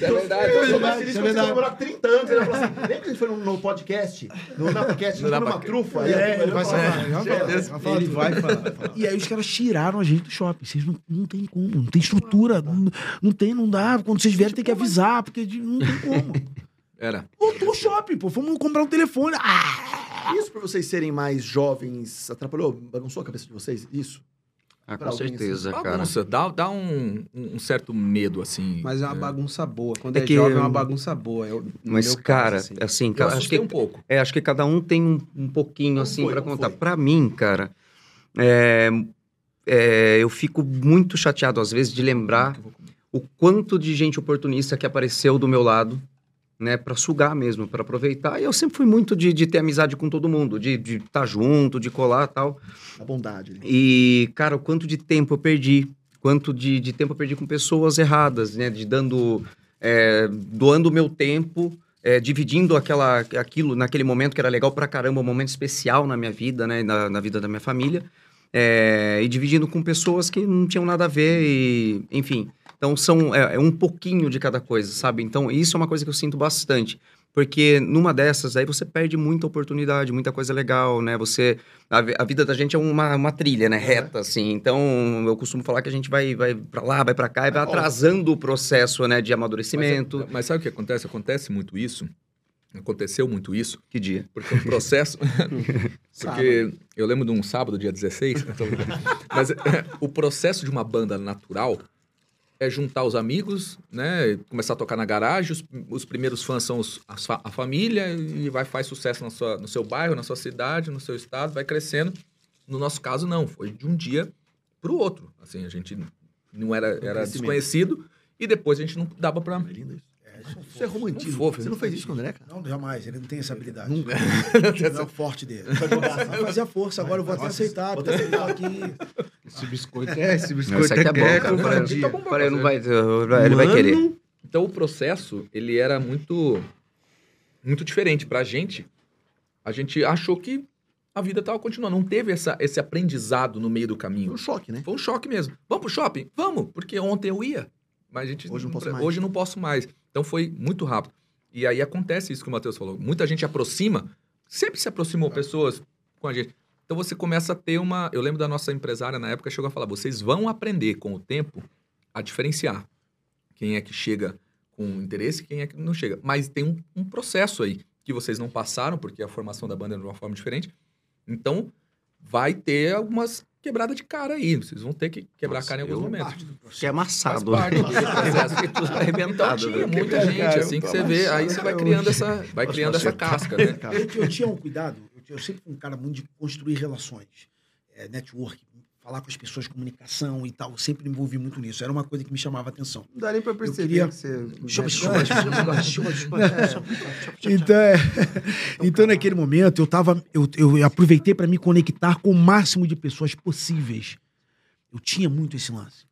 É verdade. Eu sou verdade, isso é você verdade. comemorar 30 anos. Ele falou assim, lembra que a gente foi no, no podcast? No Napacast, No no numa trufa? É, ele vai falar. Ele vai falar, Ele. E aí os caras tiraram a gente do shopping. Vocês não, não tem como, não tem estrutura. Não, não tem, não dá. Quando vocês vierem, tem que avisar, porque não tem como. Era. Lotou o shopping, pô. Fomos comprar um telefone. Ah! Isso por vocês serem mais jovens atrapalhou, bagunçou a cabeça de vocês? Isso? Ah, com alguém, certeza, cara. Bagunça, dá, dá um, um certo medo, assim. Mas é uma É. bagunça boa. Quando É é, que jovem, é eu- uma bagunça boa. Eu, no Mas, meu caso, cara, assim. assim, Eu cara, acho que um pouco. É, acho que cada um tem um, um pouquinho, Como assim, Como contar. Pra mim, cara, é, é, eu fico muito chateado, às vezes, de lembrar o quanto de gente oportunista que apareceu do meu lado, né, pra sugar mesmo, pra aproveitar. E eu sempre fui muito de, de ter amizade com todo mundo, de estar junto, de colar tal. A bondade. ali. E, cara, o quanto de tempo eu perdi, quanto de, de tempo eu perdi com pessoas erradas, né? De dando, é, doando o meu tempo, é, dividindo aquela, aquilo naquele momento que era legal pra caramba, um momento especial na minha vida, né? Na, na vida da minha família. é, e dividindo com pessoas que não tinham nada a ver e, enfim. Então, são, é, é um pouquinho de cada coisa, sabe? Então, isso é uma coisa que eu sinto bastante. Porque numa dessas aí você perde muita oportunidade, muita coisa legal, né? Você a, a vida da gente é uma, uma trilha, né? Reta, assim. Então, eu costumo falar que a gente vai, vai para lá, vai para cá e vai É, óbvio. atrasando o processo, né? De amadurecimento. Mas, mas sabe o que acontece? Acontece muito isso. Aconteceu muito isso. Que dia? Porque o processo. porque eu lembro de um sábado, dia 16. tô brincando. Mas é, o processo de uma banda natural é juntar os amigos, né? Começar a tocar na garagem. Os, os primeiros fãs são os- fa- a família e vai faz sucesso na sua, no seu bairro, na sua cidade, no seu estado, vai crescendo. No nosso caso, não. Foi de um dia para o outro. Assim, a gente não era, era desconhecido e depois a gente não dava para. É isso. É romantismo. Não fofo, Você não fez isso com o André, cara? Não, jamais. Ele não tem essa habilidade. Nunca. Não é o forte dele. Vai fazer a força. Agora eu vou até aceitar. Vou até aceitar aqui. Esse biscoito é, esse Não, biscoito Isso aqui é bom, cara. covardia. Tá bom pra Falei, não vai, ele vai querer. Então o processo, ele era muito muito diferente pra gente. A gente achou que a vida tava continuando, não teve essa, esse aprendizado no meio do Foi caminho. um choque, né? Foi um choque mesmo. Vamos pro shopping? Vamos, porque ontem eu ia, mas a gente Hoje não posso mais. hoje não posso mais. Então foi muito rápido. E aí acontece isso que o Matheus falou. Muita gente aproxima, sempre se aproximou pessoas com a gente. Então você começa a ter uma. Eu lembro da nossa empresária na época chegou a falar: vocês vão aprender com o tempo a diferenciar quem é que chega com interesse e quem é que não chega. Mas tem um, um processo aí que vocês não passaram, porque a formação da banda é de uma forma diferente. Então, vai ter algumas quebradas de cara aí. Vocês vão ter que quebrar Nossa, a cara em alguns momentos. Que é amassado. Faz parte do processo. Fiquei tudo Então arrebentado. tinha né? muita gente, assim que você vê, aí você vai criando essa, vai criando essa casca, né? Eu, eu tinha um cuidado. Eu, eu sempre fui um cara muito de construir relações. É, network, falar com as pessoas, comunicação e tal. Eu sempre me envolvi muito nisso. Era uma coisa que me chamava a atenção. Não dá nem pra perceber queria- que você... Então, é, então naquele momento, eu, tava, eu, eu aproveitei para me conectar com o máximo de pessoas possíveis. Eu tinha muito esse lance.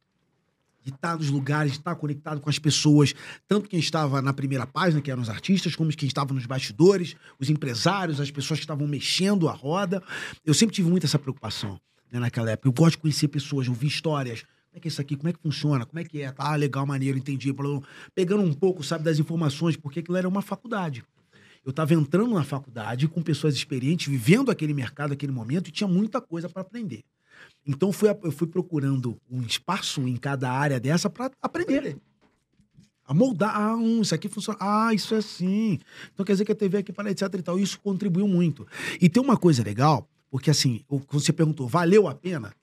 de estar nos lugares, de estar conectado com as pessoas, tanto quem estava na primeira página, que eram os artistas, como quem estava nos bastidores, os empresários, as pessoas que estavam mexendo a roda. Eu sempre tive muito essa preocupação né, naquela época. Eu gosto de conhecer pessoas, ouvir histórias. Como é que é isso aqui? Como é que funciona? Como é que é? Tá, legal, maneiro, entendi. Pegando um pouco, sabe, das informações, porque aquilo era uma faculdade. Eu estava entrando na faculdade com pessoas experientes, vivendo aquele mercado, aquele momento, e tinha muita coisa para aprender. Então fui, eu fui procurando um espaço em cada área dessa para aprender. A moldar, ah, um, isso aqui funciona, ah, isso é assim. Então quer dizer que a TV aqui para etc e tal. Isso contribuiu muito. E tem uma coisa legal, porque assim, você perguntou, valeu a pena?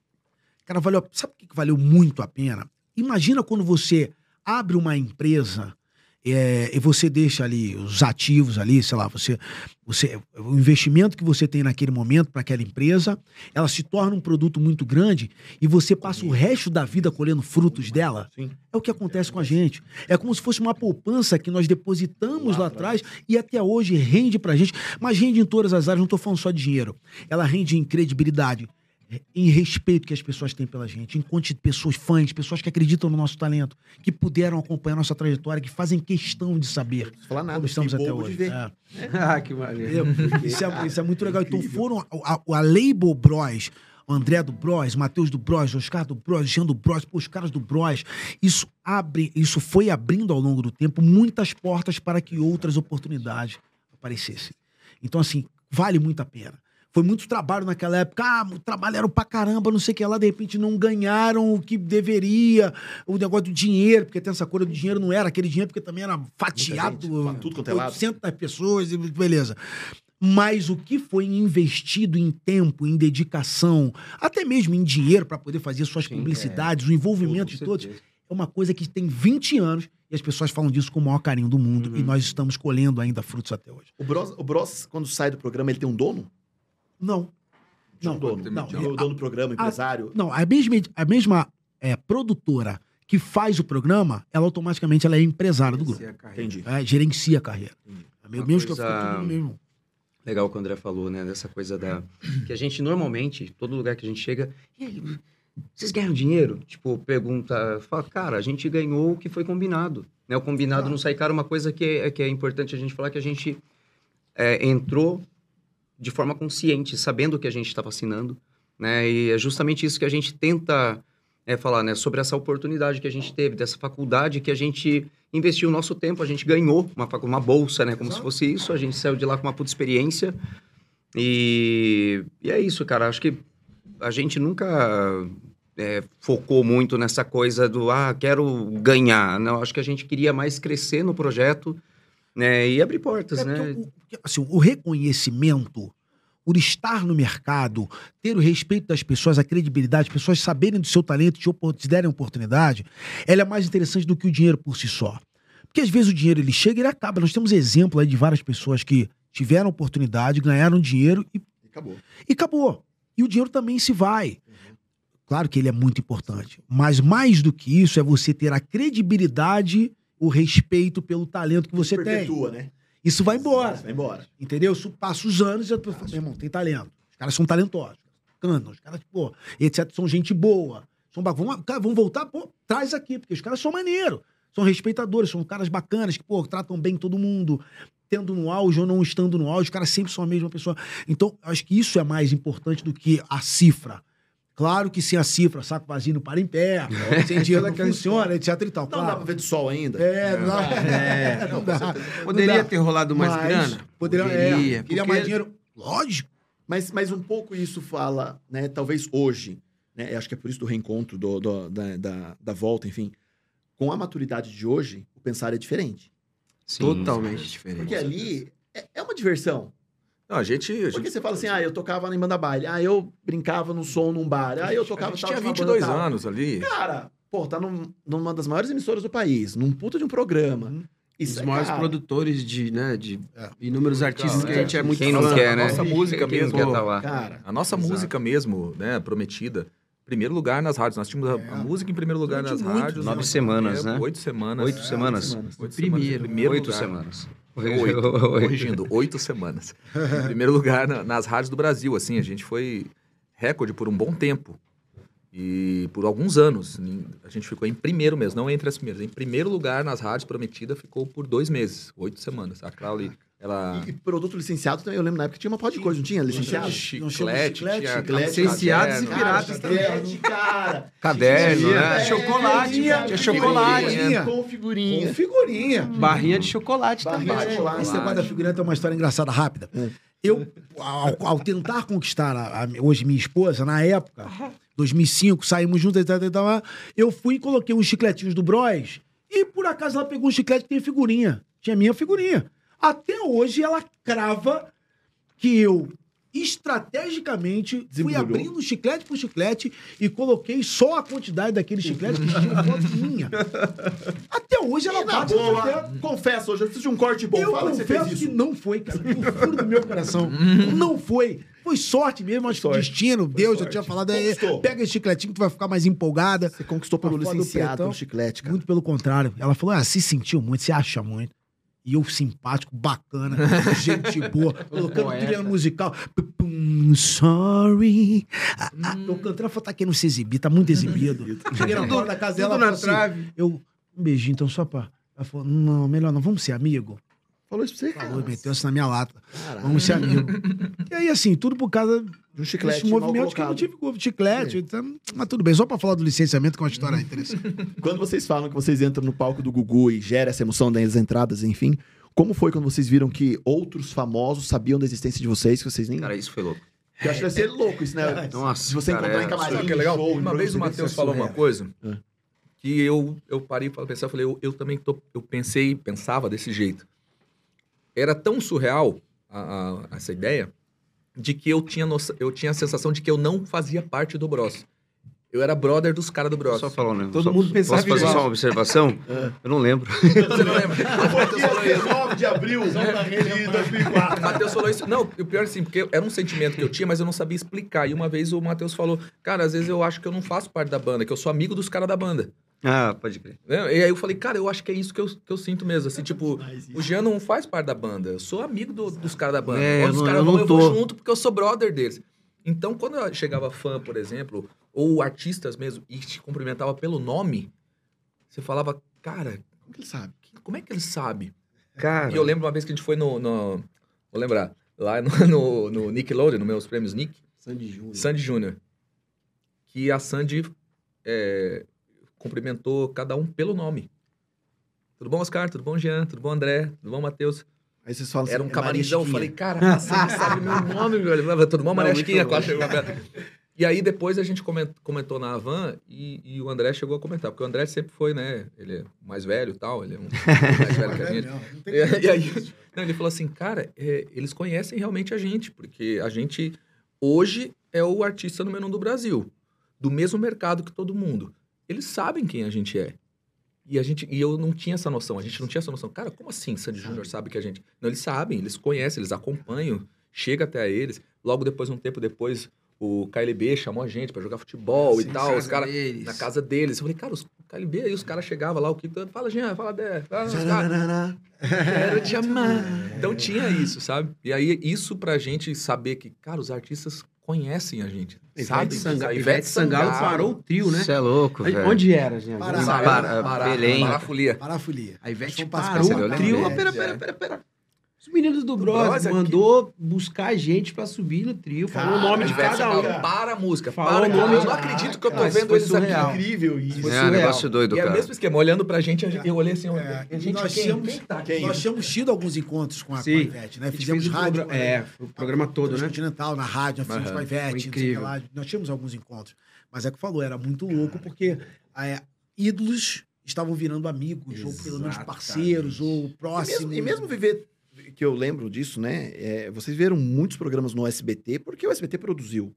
Cara, valeu, sabe o que valeu muito a pena? Imagina quando você abre uma empresa é, e você deixa ali os ativos ali, sei lá, você, você o investimento que você tem naquele momento para aquela empresa, ela se torna um produto muito grande e você passa o resto da vida colhendo frutos dela. Sim. É o que acontece com a gente. É como se fosse uma poupança que nós depositamos lá, lá atrás e até hoje rende pra gente, mas rende em todas as áreas, não estou falando só de dinheiro. Ela rende em credibilidade, em respeito que as pessoas têm pela gente, encontre pessoas fãs, pessoas que acreditam no nosso talento, que puderam acompanhar nossa trajetória, que fazem questão de saber falar nada, como estamos até hoje. É. ah, que maneiro. Isso é, isso é, muito legal. Então foram a, a, a Label Bros, o André do Bros, Matheus do Bros, Oscar do Bros, Jean do Bros, os caras do Bros. Isso abre, isso foi abrindo ao longo do tempo muitas portas para que outras oportunidades aparecessem. Então, assim, vale muito a pena. Foi muito trabalho naquela época. Ah, trabalharam pra caramba, não sei o que lá, de repente não ganharam o que deveria, o negócio do dinheiro, porque tem essa coisa do dinheiro, não era aquele dinheiro, porque também era fatiado, gente, tudo quanto é 800 pessoas, beleza. Mas o que foi investido em tempo, em dedicação, até mesmo em dinheiro para poder fazer suas Sim, publicidades, é. o envolvimento de todos, é uma coisa que tem 20 anos e as pessoas falam disso com o maior carinho do mundo uhum. e nós estamos colhendo ainda frutos até hoje. O Bros, o Bros, quando sai do programa, ele tem um dono? Não. Não, um dono, não, não, o dono do programa, empresário. A, não, a mesma, a mesma é, produtora que faz o programa, ela automaticamente ela é empresária do grupo. Entendi. É, gerencia a carreira. É meu mesmo coisa... que eu fico mesmo. Legal o que o André falou, né? Dessa coisa da. Que a gente normalmente, todo lugar que a gente chega. E aí, vocês ganham dinheiro? Tipo, pergunta. Fala, cara, a gente ganhou o que foi combinado. Né? O combinado ah. não sai caro. Uma coisa que é, que é importante a gente falar que a gente é, entrou de forma consciente, sabendo o que a gente estava assinando, né? E é justamente isso que a gente tenta é, falar, né? Sobre essa oportunidade que a gente teve, dessa faculdade que a gente investiu o nosso tempo, a gente ganhou uma, uma bolsa, né? Como Exato. se fosse isso, a gente saiu de lá com uma puta experiência. E, e é isso, cara. Acho que a gente nunca é, focou muito nessa coisa do, ah, quero ganhar. Não, acho que a gente queria mais crescer no projeto né? E abrir portas, é né? O, assim, o reconhecimento, por estar no mercado, ter o respeito das pessoas, a credibilidade, as pessoas saberem do seu talento, te, te derem oportunidade, ela é mais interessante do que o dinheiro por si só. Porque às vezes o dinheiro ele chega e ele acaba. Nós temos exemplo aí de várias pessoas que tiveram oportunidade, ganharam dinheiro e, acabou. E acabou. E o dinheiro também se vai. Uhum. Claro que ele é muito importante, mas mais do que isso é você ter a credibilidade o respeito pelo talento que você perpetua, tem. né? Isso vai embora. Isso vai embora. Entendeu? Isso passa os anos e eu falo, meu irmão, tem talento. Os caras são talentosos. Canam, os caras, pô, etc. São gente boa. São vamos, cara, vamos voltar, pô, traz aqui, porque os caras são maneiros. São respeitadores, são caras bacanas, que, pô, tratam bem todo mundo. Tendo no auge ou não estando no auge, os caras sempre são a mesma pessoa. Então, acho que isso é mais importante do que a cifra. Claro que sem a cifra, saco vazio não para em pé, sem dinheiro não funciona, etc e tal. Não claro. dá pra ver de sol ainda. É, não dá. É, não dá. Poderia não dá. ter rolado mais Mas, grana? Poderia, poderia. É, queria mais dinheiro. Lógico. Mas, mas um pouco isso fala, né? Talvez hoje, né? Acho que é por isso do reencontro, do, do da, da, da, volta, enfim. Com a maturidade de hoje, o pensar é diferente. Sim, Totalmente diferente. Porque ali é, é uma diversão. Não, a gente. A Porque gente... você fala assim, ah, eu tocava em banda baile, ah, eu brincava no som num bar, ah, eu tocava. A gente tinha 22 banda, anos ali. Cara, pô, tá num, numa das maiores emissoras do país, num puta de um programa. Isso, Os é maiores cara... produtores de, né, de é. inúmeros artistas que a gente é muito Quem não fã. quer, né? A nossa música Quem mesmo. Quer tá lá. Cara, a nossa exato. música mesmo, né, prometida. Primeiro lugar nas rádios. Nós tínhamos a, a é. música em primeiro lugar nas rádios. Nove semanas, né? Oito semanas. Oito semanas. Oito primeiro. Primeiro Oito semanas. Oito, corrigindo, oito semanas. Em primeiro lugar na, nas rádios do Brasil, assim, a gente foi recorde por um bom tempo. E por alguns anos, a gente ficou em primeiro mesmo, não entre as primeiras. Em primeiro lugar nas rádios Prometida ficou por dois meses, oito semanas. A Crowley, ela. E, e produto licenciado também, eu lembro na época que tinha uma pó de coisa, não tinha? Licenciado? Chiclete, chiclete, tinha chiclete, licenciados e caderno. piratas Cara, também. chiclete, cara. Caderno, né? Chocolate, tinha chocolate. Figurinha. Com figurinha. Com figurinha. Barrinha de chocolate Barrinha também. de chocolate. Esse negócio da figurinha tem uma história engraçada, rápida. Eu, ao, ao tentar conquistar a- a- hoje minha esposa, na época, 2005, saímos juntos, e eu fui e coloquei uns chicletinhos do Bros. E por acaso ela pegou um chiclete que tem figurinha. Tinha minha figurinha. Até hoje ela crava que eu estrategicamente fui abrindo chiclete por chiclete e coloquei só a quantidade daquele chiclete que tinha foto minha. Até hoje ela E bate boa, confesso, hoje eu preciso de um corte bom. Eu Fala que você confesso fez que isso. não foi, cara. Do fundo do meu coração. não foi. Foi sorte mesmo, acho que sorte. destino, Deus, eu sorte. tinha falado, é, Conquistou. pega esse chicletinho que tu vai ficar mais empolgada. Você conquistou pelo do licenciado, pretão. pelo chiclete, cara. Muito pelo contrário. Ela falou, ah, se sentiu muito, se acha muito. E eu simpático, bacana, gente boa, colocando trilha musical. Sorry. Ah, ah, eu cantando, ela falou, tá querendo se exibir, tá muito exibido. Cheguei na porta da casa dela, na assim, trave. eu, um beijinho, então só pra... Ela falou, não, melhor não, vamos ser amigo? Falou isso pra você, cara. Falou, meteu isso na minha lata. Caralho. Vamos ser amigo. e aí, assim, tudo por causa De um chiclete desse mal movimento que eu não tive chiclete. Então, mas tudo bem, só pra falar do licenciamento, que é uma história interessante. Quando vocês falam que vocês entram no palco do Gugu e gera essa emoção das entradas, enfim, como foi quando vocês viram que outros famosos sabiam da existência de vocês, que vocês nem... Cara, isso foi louco. Eu acho que deve ser louco isso, né? Nossa, Se você cara, encontrar é em camarim, que é legal? show, uma vez o Matheus é falou uma coisa É. que eu, eu parei para pensar, falei, eu, eu também tô, eu pensei, pensava desse jeito. Era tão surreal a- a- essa ideia de que eu tinha, noção, eu tinha a sensação de que eu não fazia parte do Bros. Eu era brother dos caras do Bros. Só falar, né? Todo Só- mundo pensava Posso fazer igual. só uma observação? Eu não lembro. Você não lembra? O Matheus falou isso. 19 de abril de 2004. O Matheus falou isso. Não, o pior assim, porque era um sentimento que eu tinha, mas eu não sabia explicar. E uma vez o Matheus falou, cara, às vezes eu acho que eu não faço parte da banda, que eu sou amigo dos caras da banda. Ah, pode crer. Né? E aí eu falei, cara, eu acho que é isso que eu, que eu sinto mesmo. Assim, tipo, o Jean não faz parte da banda. Eu sou amigo do- dos caras da banda. É, Quando eu os não- caras eu vão, não eu vou tô. junto porque eu sou brother deles. Então, quando eu chegava fã, por exemplo, ou artistas mesmo, e te cumprimentava pelo nome, você falava, cara, Como que ele sabe? como é que ele sabe? Cara, E eu lembro uma vez que a gente foi no. no- vou lembrar. Lá no, no, no Nickelodeon, nos meus prêmios Nick, Sandy Júnior. Sandy Júnior. Que a Sandy é, cumprimentou cada um pelo nome. Tudo bom, Oscar? Tudo bom, Jean? Tudo bom, André? Tudo bom, Matheus? Aí vocês falam Era um é camarimzão. Eu falei, cara, a Sandy sabe meu nome, velho. Falei, Tudo bom, Não. Quase perto. E aí depois a gente coment- comentou na Havan e, e o André chegou a comentar, porque o André sempre foi, né? Ele é mais velho e tal, ele é um mais velho que a gente. E, e aí, não, ele falou assim, cara, é, eles conhecem realmente a gente, porque a gente hoje é o artista número um do Brasil, do mesmo mercado que todo mundo. Eles sabem quem a gente é. E, a gente, e eu não tinha essa noção, a gente não tinha essa noção. Cara, como assim Sandy Júnior sabe que a gente... Não, eles sabem, eles conhecem, eles acompanham, chega até eles. Logo depois, um tempo depois, o KLB chamou a gente pra jogar futebol e Sim, tal. Os caras deles. na casa deles. Eu falei, cara, os KLB aí, os caras chegavam lá, o que fala, Jean, fala Dé, Quero te amar. Então tinha isso, sabe? E aí, isso pra gente saber que, cara, os artistas conhecem a gente. Ivete? Sangalo, Ivete Sangalo parou o trio, né? Você é louco, velho. Onde era, gente? Pará. Pará, Belém. Parafolia. Parafolia. A Ivete parou o trio. pera, pera, pera, pera. Os meninos do Bros, Bros aqui. mandou buscar a gente pra subir no trio. Falou o nome de cada um. Para a música. Falou para o nome Eu não acredito que eu tô Cara, isso vendo surreal. aqui. Incrível isso. Foi É, surreal. negócio doido, E é o cara. mesmo esquema, olhando pra gente, a gente- eu olhei assim, É, a gente, nós quem, tínhamos- quem tá aqui? Quem? Nós tínhamos tido alguns encontros com a, com a Sim. Ivete, né? Fizemos rádio. programa- é, o programa todo, né? Continental, na rádio, nós fizemos com a Ivete, Foi não sei o que incrível. lá. Nós tínhamos alguns encontros. Mas é que falou, era muito louco, porque é, ídolos estavam virando amigos, ou pelo menos parceiros, ou próximos. e mesmo viver, que eu lembro disso, né? é, vocês viram muitos programas no SBT, porque o SBT produziu.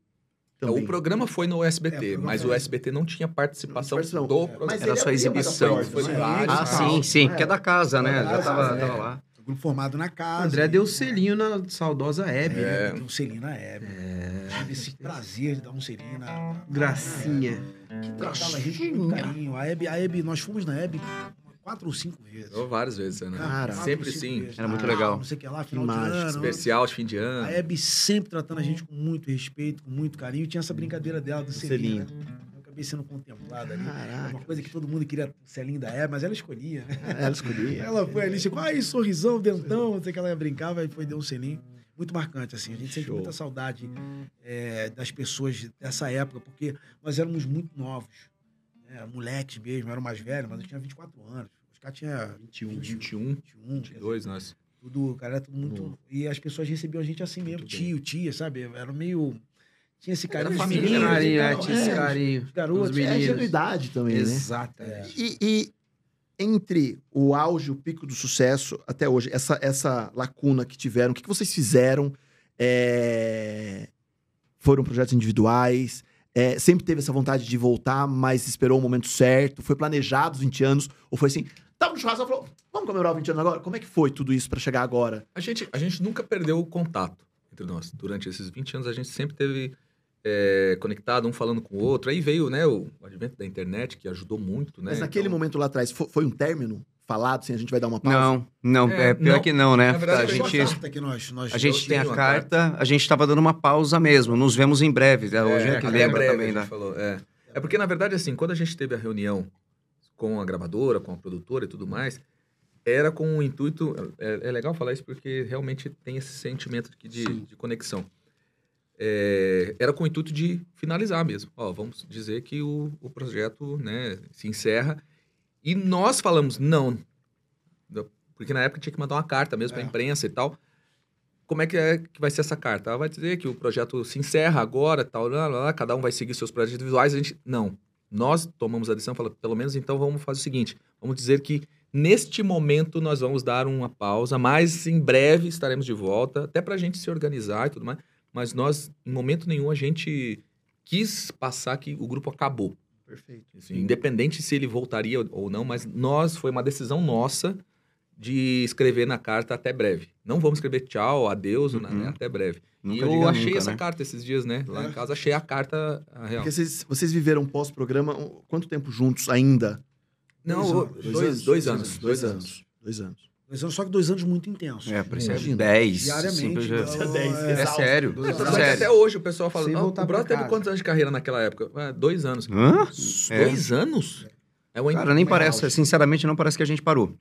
Também. O programa foi no É, o SBT, programa mas o SBT não tinha participação Não tinha participação. do É, programa. mas Era só exibição. né? Ah, sim, sim, porque é da casa, né? Da Já casa, tava, é. tava lá. Grupo formado na O casa. André deu selinho na saudosa Hebe. É, É. tem um selinho na Hebe. Tive esse prazer de dar um selinho na. Gracinha. Que tratava a gente com carinho. A Hebe, a Hebe, nós fomos na Hebe quatro ou cinco vezes. Eu várias vezes, né? Cara, sempre ou sim. vezes. Era muito Natal, legal. Não sei o que lá, final de mágico, ano. Especial de fim de ano. A Hebe sempre tratando a gente com muito respeito, com muito carinho. Tinha essa brincadeira dela do selinho. Né? acabei sendo contemplado ali. Caraca. uma coisa que todo mundo queria o selinho da Eva, mas ela escolhia. né? Ela escolhia. Ela foi ali, tipo, ai, sorrisão, dentão, não sei o que ela brincava e foi, deu um selinho. Muito marcante, assim. A gente sente Show. muita saudade é, das pessoas dessa época, porque nós éramos muito novos. Né? Moleques mesmo, eu era o mais velho, mas eu tinha 24 anos. Os caras tinham 21, 21, 21, 22, nós. tudo, cara, era tudo muito. E as pessoas recebiam a gente assim mesmo, Muito tio, tia, sabe? Era meio. Tinha esse carinho. Era família, meninos, carinho, então, é, tinha esse é, carinho. Os garotos. Os É a ingenuidade também, né? Exatamente. E, e entre o auge, o pico do sucesso até hoje, essa, essa lacuna que tiveram, o que, que vocês fizeram? É, Foram projetos individuais? É, sempre teve essa vontade de voltar, mas esperou o momento certo? Foi planejado os 20 anos? Ou foi assim, tava no churrasco, ela falou, vamos comemorar os 20 anos agora? Como é que foi tudo isso pra chegar agora? A gente, a gente nunca perdeu o contato entre nós. Durante esses 20 anos, a gente sempre teve é, conectado, um falando com o outro. Aí veio né, o advento da internet, que ajudou muito, né? mas naquele Então, momento lá atrás, fo- foi, um término falado, assim, a gente vai dar uma pausa? Não, não, É, é, pior não. que não, né? Na verdade, a gente, carta que nós, nós a gente tem a uma carta, a gente tava dando uma pausa mesmo. Nos vemos em breve. É, hoje é, que até lembra breve, também, a né? falou, é. é porque, na verdade, assim, quando a gente teve a reunião com a gravadora, com a produtora e tudo mais, era com o intuito... É, é legal falar isso porque realmente tem esse sentimento aqui de, de conexão. É, era com o intuito de finalizar mesmo. Ó, vamos dizer que o, o projeto né, se encerra. E nós falamos, não. Porque na época tinha que mandar uma carta mesmo para É. a imprensa e tal. Como é que, é que vai ser essa carta? Ela vai dizer que o projeto se encerra agora, tal, lá, lá, lá, cada um vai seguir seus projetos visuais. A gente, não. Nós tomamos a decisão, falamos, pelo menos então vamos fazer o seguinte: vamos dizer que neste momento nós vamos dar uma pausa, mas em breve estaremos de volta, até para a gente se organizar e tudo mais. Mas nós, em momento nenhum, a gente quis passar que o grupo acabou. Perfeito. Assim, independente se ele voltaria ou não, mas nós, foi uma decisão nossa de escrever na carta até breve. Não vamos escrever tchau, adeus, Uhum. né, até breve. Nunca e eu achei nunca, essa né? carta esses dias, né? Lá É. em casa achei a carta a real. Porque vocês, vocês viveram pós-programa quanto tempo juntos ainda? Não, Dois anos. dois, dois, anos. Dois anos. Dois anos. Dois anos, só que dois anos muito intensos. É, parecia Imagina. 10. Diariamente. então, Parecia 10, é, É sério, Dois é anos. É que até sério. hoje o pessoal fala, Sem não, o Brother teve quantos anos de carreira naquela época? Ah, dois anos. Hã? É. Dois anos? É uma Cara, nem parece, sinceramente, não parece que a gente parou.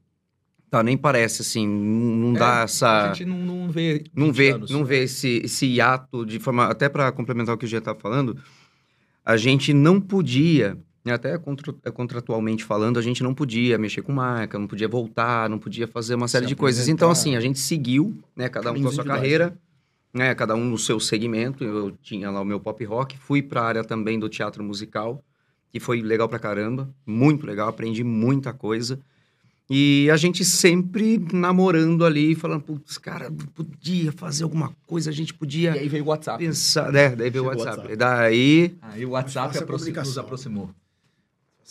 Tá, nem parece, assim, não, não dá É, essa... A gente não, não vê. não 20 vê, anos. não vê esse, esse hiato de forma. Até para complementar o que o Gia estava falando, a gente não podia, até contra, é, contratualmente falando, a gente não podia mexer com marca, não podia voltar, não podia fazer uma série de coisas. Então, assim, a gente seguiu, né, cada um com a sua carreira, né, cada um no seu segmento. Eu tinha lá o meu pop rock, fui para a área também do teatro musical, que foi legal pra caramba, muito legal, aprendi muita coisa. E a gente sempre namorando ali, falando, putz, cara, podia fazer alguma coisa, a gente E podia aí veio o WhatsApp. pensar. né? daí veio o WhatsApp. WhatsApp. E daí. Aí o WhatsApp fácil a aproxi- nos aproximou.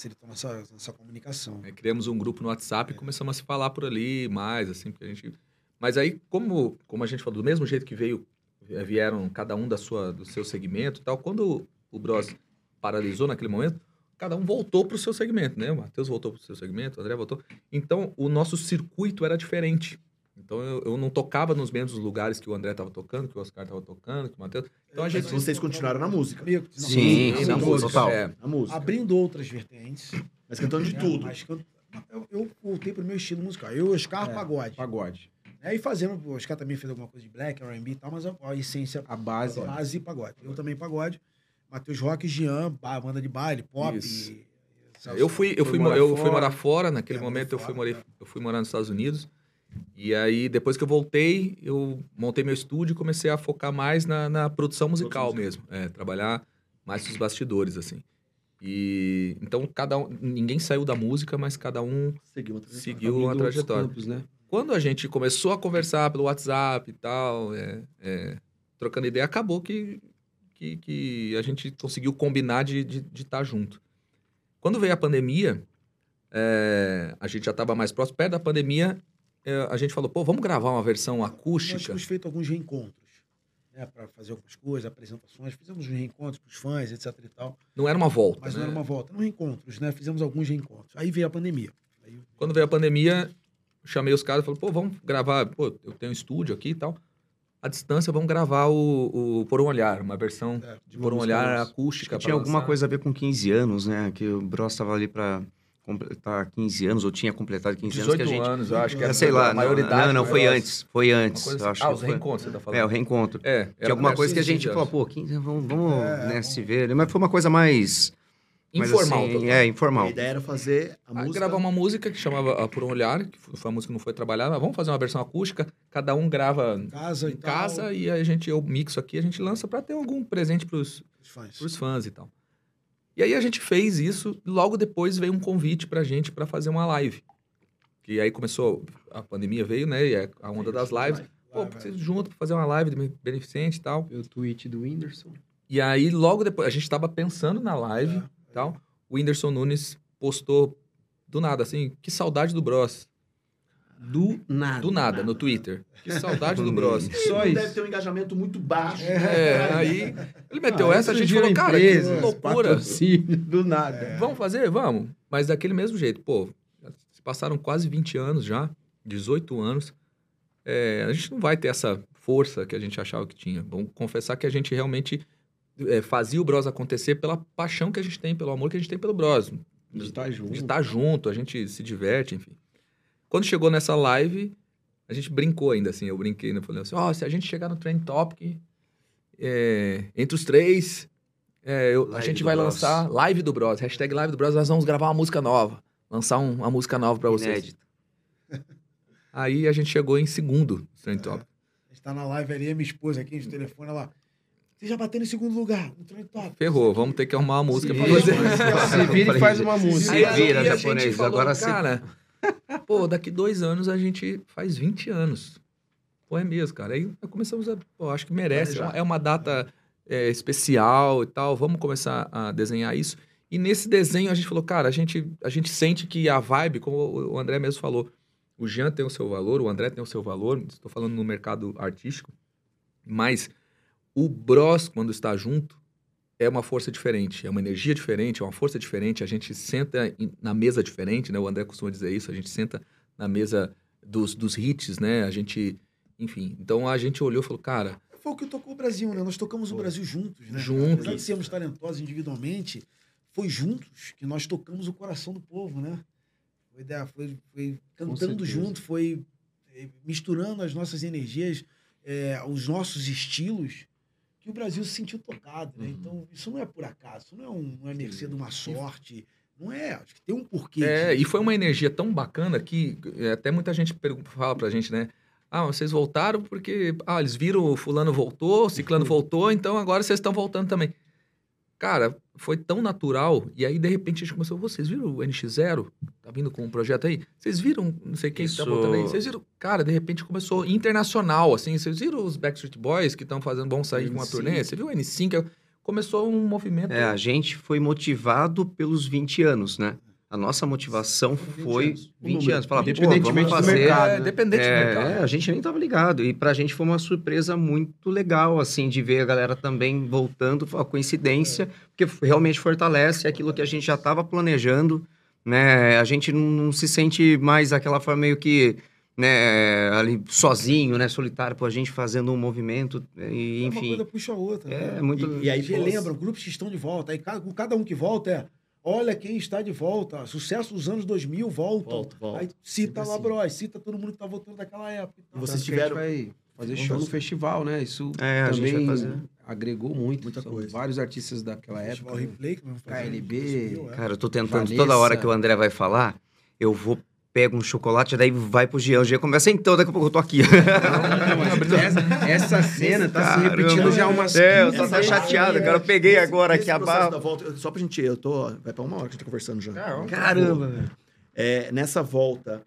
Facilitou nossa, nossa comunicação. Aí criamos um grupo no WhatsApp e começamos a se falar por ali mais, assim, porque a gente. Mas aí, como, como a gente falou, do mesmo jeito que veio, eh, vieram cada um da sua, do seu segmento e tal, quando o Bros paralisou naquele momento, cada um voltou para o seu segmento, né? O Matheus voltou para o seu segmento, o André voltou. Então, o nosso circuito era diferente. Então, eu, eu não tocava nos mesmos lugares que o André estava tocando, que o Oscar estava tocando, que o Matheus. Então, a Mas gente. vocês continuaram na música. Sim, sim, na não, música, total. É, Na música. Abrindo outras vertentes. Mas cantando de né, tudo. mas can- eu, eu voltei pro meu estilo musical. Eu, Oscar, É. pagode. Pagode. Aí fazendo, o Oscar também fez alguma coisa de black, R&B e tal, mas a, a essência, A base. base pagode. Eu também pagode. Matheus Rock, Jean, ba- banda de baile, pop. Isso. e- Eu fui, eu fui, morar eu fui fora. morar fora, naquele É, momento eu morar fui, fora, morar, eu fui morar nos Estados Unidos. E aí, depois que eu voltei, eu montei meu estúdio e comecei a focar mais na, na produção musical mesmo. É, trabalhar mais nos bastidores, assim. E então cada um, ninguém saiu da música, mas cada um Seguiu uma trajetória. seguiu uma trajetória. campos, né? Quando a gente começou a conversar pelo WhatsApp e tal, é, é, trocando ideia, acabou que, que, que a gente conseguiu combinar de estar de, de tá junto. Quando veio a pandemia, é, a gente já estava mais próximo. Perto da pandemia, a gente falou, pô, vamos gravar uma versão Nós acústica? tínhamos feito alguns reencontros, né, para fazer algumas coisas, apresentações. Fizemos uns reencontros para os fãs, etc e tal. Não era uma volta, Mas né? não era uma volta, eram reencontros, né? Fizemos alguns reencontros. Aí veio a pandemia. Aí Quando veio a pandemia, chamei os caras e falei, pô, vamos gravar. Pô, eu tenho um estúdio aqui e tal. à distância, vamos gravar o, o Por um Olhar, uma versão É, de Por um Olhar acústica. Tinha pra alguma lançar. coisa a ver com 15 anos, né? Que o Bros estava ali para completar 15 anos, ou tinha completado 15 anos. 18 Que a gente... anos, eu acho que É, era sei lá, a não, maioridade. não, não, foi antes, foi Uma antes. assim. acho Ah, os foi- reencontros, você tá falando. É, o reencontro. É, Tinha alguma coisa que a gente 15 falou, anos. pô, 15, vamos, vamos né, se ver. Mas foi uma coisa mais... Informal. assim, total. é, A informal. ideia era fazer a Aí música. gravar uma música que chamava ah, Por um Olhar, que foi a música que não foi trabalhada, mas vamos fazer uma versão acústica, cada um grava Casa e em tal, casa e a gente, eu mixo aqui, a gente lança pra ter algum presente pros, os fãs. pros fãs e tal. E aí a gente fez isso, e logo depois veio um convite pra gente pra fazer uma live. Que aí começou, a pandemia veio, né, e é a onda das lives. Pô, vocês juntos pra fazer uma live de beneficente e tal. O tweet do Whindersson. E aí, logo depois, a gente tava pensando na live É, e tal. O Whindersson Nunes postou do nada, assim, que saudade do Bros. Do nada. Do nada, no Twitter. Que saudade do Bros. Só Ele isso. deve ter um engajamento muito baixo. É, aí ele meteu Ah, essa, a gente falou, cara, empresas, que loucura. do nada. Vamos fazer? Vamos. Mas daquele mesmo jeito. Pô, se passaram quase 20 anos já, 18 anos. É, a gente não vai ter essa força que a gente achava que tinha. Vamos confessar que a gente realmente é, fazia o Bros acontecer pela paixão que a gente tem, pelo amor que a gente tem pelo Bros. De estar junto. de estar junto, a gente se diverte, enfim. Quando chegou nessa live, a gente brincou ainda, assim, eu brinquei, né? Falei assim, ó, se a gente chegar no Trend Topic, é, entre os três, é, eu- a Live gente vai Bros. lançar Live do Bros, hashtag Live do Bros, nós vamos gravar uma música nova, lançar um- uma música nova pra vocês. Inédito. Aí a gente chegou em segundo Trend Topic. A gente tá na live ali, a minha esposa aqui, de telefone, ela. Você já bateu em segundo lugar, no trem top. Ferrou, vamos ter que arrumar uma música pra vira, fazer. Se vira e faz uma música. Se vira, a japonês, gente agora sim. cara, pô, daqui dois anos a gente faz 20 anos. Pô, é mesmo, cara. Aí começamos a, pô, acho que merece. É uma, é uma data é, especial e tal. Vamos começar a desenhar isso. E nesse desenho a gente falou, cara, a gente, a gente sente que a vibe, como o André mesmo falou, o Jean tem o seu valor, o André tem o seu valor. Estou falando no mercado artístico, mas o Bros, quando está junto, é uma força diferente, é uma energia diferente, é uma força diferente. A gente senta na mesa diferente, né? O André costuma dizer isso. A gente senta na mesa dos, dos hits, né? A gente, enfim. Então a gente olhou e falou, cara, Foi o que tocou o Brasil, né? Nós tocamos o Brasil juntos, né? Juntos. Apesar de sermos talentosos individualmente, foi juntos que nós tocamos o coração do povo, né? Foi, da- foi- foi cantando junto, foi eh, misturando as nossas energias, eh, os nossos estilos, que o Brasil se sentiu tocado, né? Uhum. Então, isso não é por acaso, isso não é, um, não é mercê de uma sorte, não é, acho que tem um porquê. É, disso. e foi uma energia tão bacana que é, até muita gente fala pra gente, né? Ah, vocês voltaram porque ah, eles viram o fulano voltou, o ciclano voltou, então agora vocês estão voltando também. Cara, foi tão natural, e aí de repente a gente começou, vocês viram o NX0? Tá vindo com um projeto aí? Vocês viram não sei quem que tá Isso- voltando aí? Vocês viram? Cara, de repente começou internacional, assim, vocês viram os Backstreet Boys que estão fazendo, vão sair com uma N5. turnê? Você viu o N5? Começou um movimento... É, a gente foi motivado pelos 20 anos, né? A nossa motivação foi 20 anos. anos. O número. Falar, Independentemente vamos do fazer... mercado, é, né? dependente do É, mercado. é, a gente nem tava ligado. E pra gente foi uma surpresa muito legal, assim, de ver a galera também voltando, uma coincidência, porque realmente fortalece aquilo que a gente já estava planejando, né? A gente não, não se sente mais aquela forma meio que, né, ali sozinho, né, solitário, pô, a gente fazendo um movimento, e, Uma enfim. coisa puxa a outra. É, né? muito... E, e aí, Aí relembram, grupos que estão de volta. Aí cada, cada um que volta é. Olha quem está de volta. Sucesso dos anos 2000 voltam. Volta, volta. Aí cita Sempre lá, assim. Cita todo mundo que tá voltando daquela época. E vocês tiveram- vai fazer show no festival, né? Isso É, a gente também vai fazer. agregou muito. Muita São coisa. vários artistas daquela Festival época. Replay, KLB, no 2000, é. Cara, eu tô tentando Vanessa. toda hora que o André vai falar, eu vou pego um chocolate, daí vai pro Jean. O Jean começa, então, daqui a pouco eu tô aqui. Não, mas essa, essa cena tá se Caramba. repetindo já umas É, eu 15 tô chateado, cara. Eu peguei agora aqui a barra. volta, só pra gente, eu tô, vai pra uma hora que a gente tá conversando já. Caramba, velho. É, nessa volta,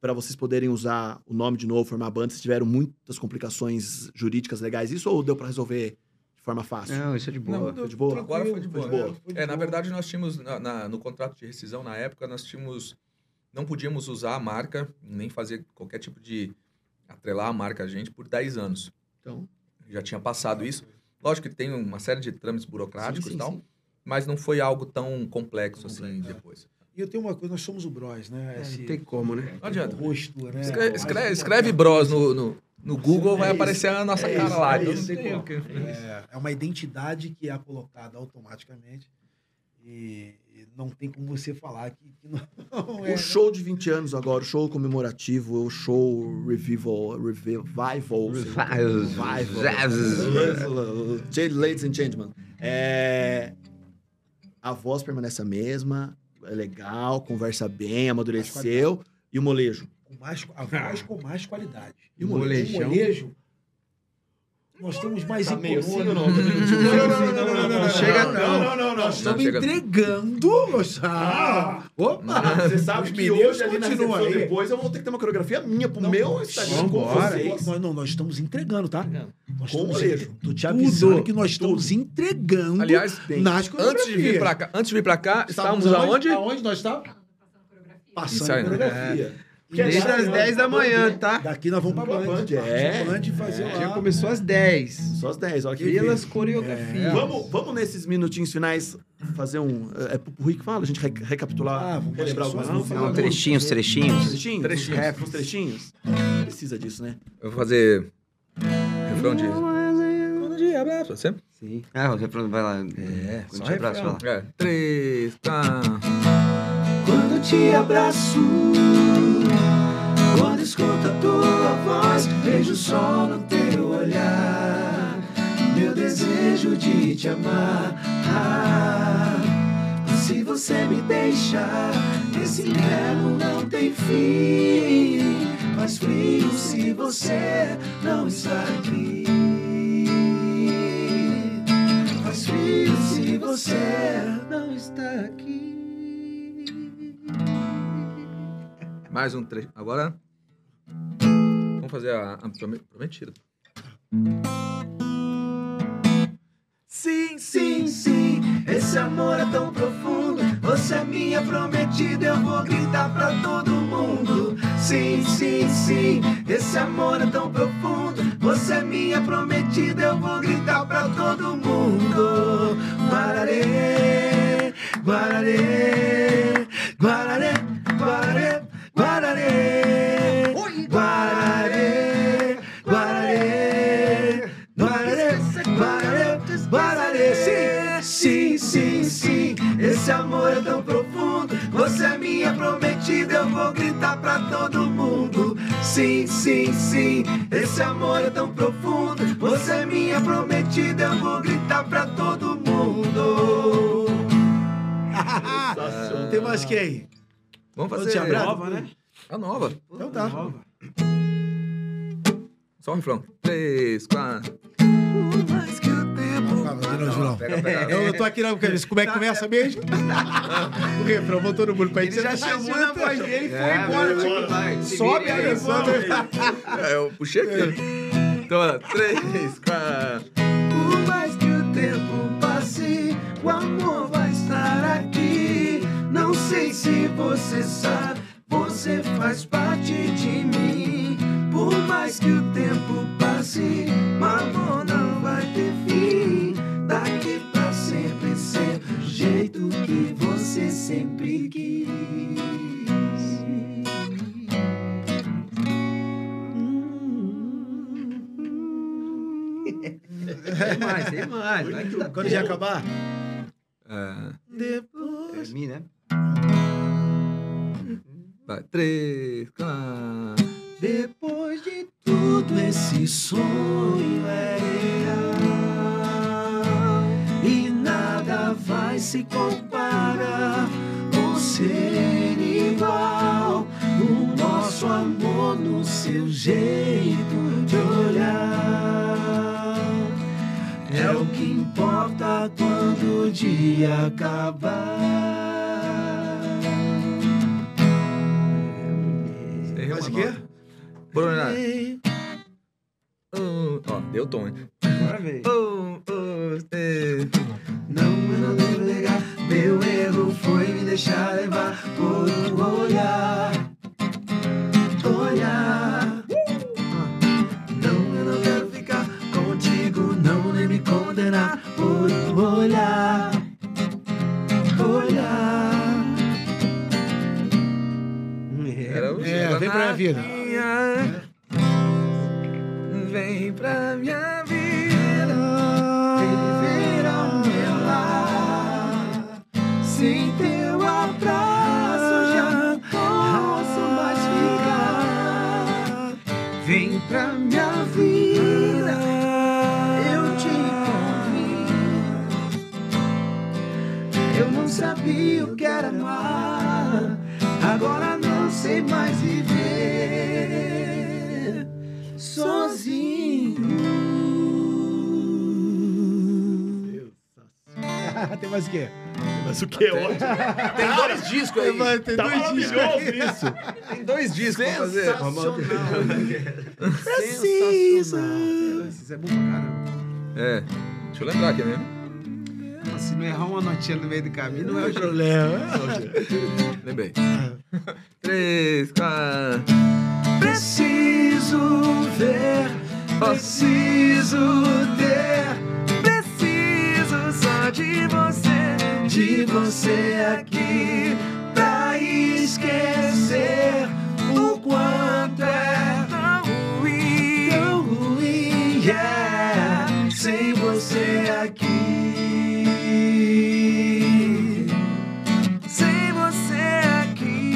para vocês poderem usar o nome de novo, formar banda, vocês tiveram muitas complicações jurídicas legais, isso ou deu pra resolver de forma fácil? Não, isso é de boa. Não, Foi de boa? Agora foi de boa. foi de boa. foi de É, na verdade, nós tínhamos, na- na- no contrato de rescisão, na época, nós tínhamos... Não podíamos usar a marca, nem fazer qualquer tipo de... Atrelar a marca a gente por 10 anos. Então, Já tinha passado isso. Lógico que tem uma série de trâmites burocráticos Sim, e sim, tal, sim. mas não foi algo tão complexo assim é. depois. E eu tenho uma coisa, nós somos o Bros, né? É, Esse Não tem como, né? Não adianta. rosto, né? Escreve, escreve, escreve Bros no, no, No Google vai É isso. aparecer a nossa É cara isso, lá. é então isso, não tem igual. o que. É, é uma identidade que é colocada automaticamente e, e não tem como você falar que, que não é. O show de 20 anos agora, o show comemorativo, o show revival, revival, revival, ladies and gentlemen, é, a voz permanece a mesma, é legal, conversa bem, amadureceu, e o molejo? Com mais, a voz com mais qualidade. E o molejão? O molejo, nós estamos mais Tá meio assim ou não? Não, não, não, não, não, não, não, Chega não, não. não, não, nós estamos entregando. Ah, opa! Você sabe Os que hoje ali na recepção aí. depois eu vou ter que ter uma coreografia minha pro Não, meu Instagram com vocês. Nós, não, nós estamos entregando, tá? Nós Com estamos. Tô te avisando Tudo, que nós estamos entregando Aliás, nas antes de vir pra cá, antes de vir pra cá, estávamos aonde? Aonde nós estávamos? Passando né? coreografia. Desde aliás, as 10 da manhã, tá? Daqui nós vamos pra Band. Band, é. Band fazer É. Já começou às 10. Só as 10, olha que Pelas coreografias. Vamos, vamos nesses minutinhos finais fazer um. É pro que fala? A gente re- recapitular, Ah, vamos relembrar só- músicas. Não, trechinhos, trechinhos. Trechinhos? Trechinhos. Uns trechinhos? Precisa disso, né? Eu vou fazer refrão de. Quando de abraço, você? Sim. Ah, o refrão vai lá. É, Quando te abraço, vai lá. É, três, tá. Quando te abraço, quando escuto a tua voz, vejo o sol no teu olhar, meu desejo de te amar. Ah, se você me deixar, esse inverno não tem fim. Faz frio se você não está aqui. Faz frio se você não está aqui. Mais um trecho. Agora. Vamos fazer a, a prome- prometida. Sim, sim, sim, esse amor é tão profundo. Você é minha prometida, eu vou gritar pra todo mundo. Sim, sim, sim, esse amor é tão profundo. Você é minha prometida, eu vou gritar pra todo mundo. Guararê, guararê, guararê, guararê, guararê, Sim, sim, esse amor é tão profundo. Você é minha prometida, eu vou gritar pra todo mundo. Sim, sim, sim, esse amor é tão profundo. Você é minha prometida, eu vou gritar pra todo mundo. Tem mais quem? Vamos fazer. abraço, Nova, né? A nova. Então tá. Só um refrão. Três, quatro. Mais que o tempo Calma, de novo, João. Pega, pega. Eu, eu tô aqui na cabeça. Como é que começa mesmo? o refrão, vou todo mundo pra Ele já chamou na voz dele e foi embora. Tipo, Sobe aí, aí. É, eu puxei aqui. Então, ó, três, quatro. Por mais que o tempo passe, o amor vai estar aqui. Não sei se você sabe, você faz parte de mim. Por mais que o tempo passe, o que você sempre quis. Tem mais, tem mais. Vai que tá- Quando já acabar? É, Depois. Termina, né? vai, três, quatro. Depois de tudo, esse sonho é real nada vai se comparar ou ser igual. O nosso amor no seu jeito de olhar é o que importa quando o dia acabar. Uma o quê? Bruno, um, ó, deu tom, hein? Agora vem. Um, três. Não, eu não devo negar. Meu erro foi me deixar levar por Mas o que é ótimo. Tem dois discos aí. Vai ter Tá dois discos. maravilhoso isso. Tem dois discos pra fazer. Sensacional. Isso é bom pra caramba. É. Deixa eu lembrar aqui, né? Se não errar uma notinha no meio do caminho, não é o jeito. Problema. Lembrei. Três, quatro. Preciso ver, preciso ter, preciso só de você, de você aqui, pra esquecer o quanto é tão ruim, tão ruim, yeah, sem você aqui. Sem você aqui.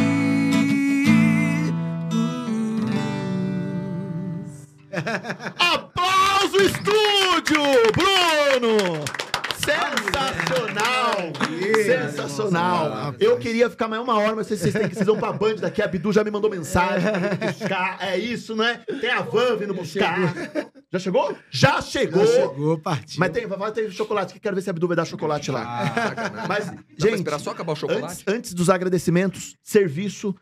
Aplauso estúdio, Bruno! Sensacional! Sensacional! Eu queria ficar mais uma hora, mas vocês, vocês têm que vocês vão pra Band daqui. A Bidu já me mandou mensagem pra vir buscar. É isso, né? Tem a van vindo buscar. Já chegou? Já chegou! Já chegou, partiu. Mas tem, vai ter chocolate. que Quero ver se a Bidu vai dar chocolate lá. Mas, Dá gente, esperar só acabar o chocolate? antes, antes dos agradecimentos, serviço,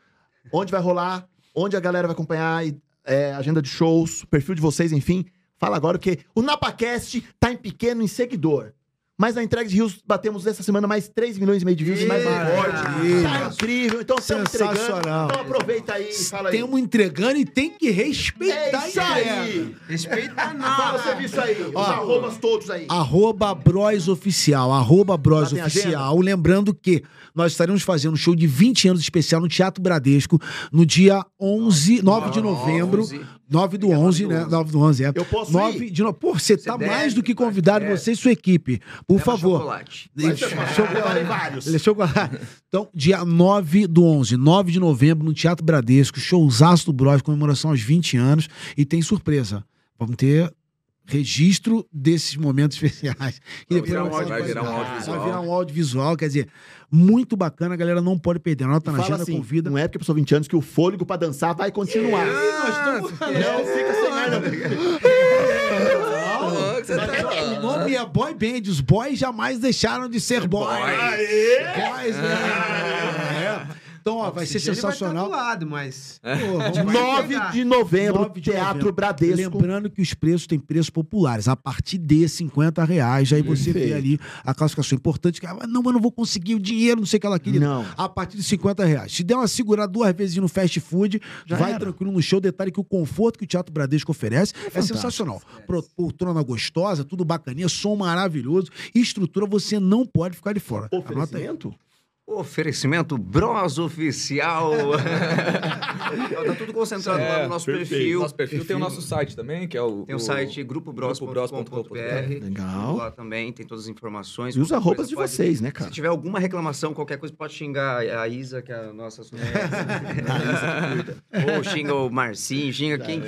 onde vai rolar, onde a galera vai acompanhar, é, agenda de shows, perfil de vocês, enfim. Fala agora, porque o NapaCast tá em pequeno em seguidor. Mas na entrega de rios batemos essa semana mais 3 milhões e meio de views e mais um Maravilha. Tá incrível. Então estamos entregando. Sensacional. Então aproveita aí e fala aí. Temos entregando e tem que respeitar É isso aí. Respeita Fala o nada. serviço aí. Os Ó. arrobas todos aí. Arroba Bros Oficial, arroba Bros tem Oficial. Lembrando que nós estaremos fazendo um show de 20 anos especial no Teatro Bradesco no dia 11, 9 de novembro. 9 do 11, né? 9 do 11, é. Eu posso 9 ir? de novembro. Pô, você tá deve, mais do que convidado, é. você e sua equipe. Por Leva favor. chocolate. Deixa- Eu levarei vários. Ele é chocolate. Então, dia 9 do 11, 9 de novembro, no Teatro Bradesco, showzaço do Bros, comemoração aos 20 anos. E tem surpresa. Vamos ter registro desses momentos especiais. E Vai depois virar um vai- áudio- vai virar um vai audiovisual. virar um audiovisual, quer dizer, muito bacana, a galera não pode perder. Anota na Fala agenda, assim, convida. não é porque a pessoa 20 anos que o fôlego pra dançar vai continuar. Ah, Não fica sem que você tá- O nome é Boy Band, os boys jamais deixaram de ser boys. Boys, né? É. Então, ó, vai ser Ele sensacional. Vai estar do lado, mas... Pô, vamos Vai 9 pegar. de novembro, 9 de Teatro novembro. Bradesco. Lembrando que os preços têm preços populares. A partir de 50 reais, aí você vê ali a classificação importante. Que, ah, não, mas não vou conseguir o dinheiro, não sei o que ela queria. Não. A partir de 50 reais. Se der uma segurada duas vezes no fast food, Já vai era. tranquilo no show. Detalhe que o conforto que o Teatro Bradesco oferece é, sensacional. Pro- Poltrona gostosa, tudo bacaninha, som maravilhoso. E estrutura você não pode ficar de fora. Anota aí. Oferecimento? Bros Oficial. tá tudo concentrado lá É, no nosso perfeito. perfil. Nosso perfil tem o nosso site também, que é o. Tem o site grupobros.com.br. Legal. Lá também tem todas as informações. E os arrobas de pode- vocês, né, cara? Se tiver alguma reclamação, qualquer coisa, pode xingar a Isa, que é a nossa... Ou xinga o Marcinho, xinga quem...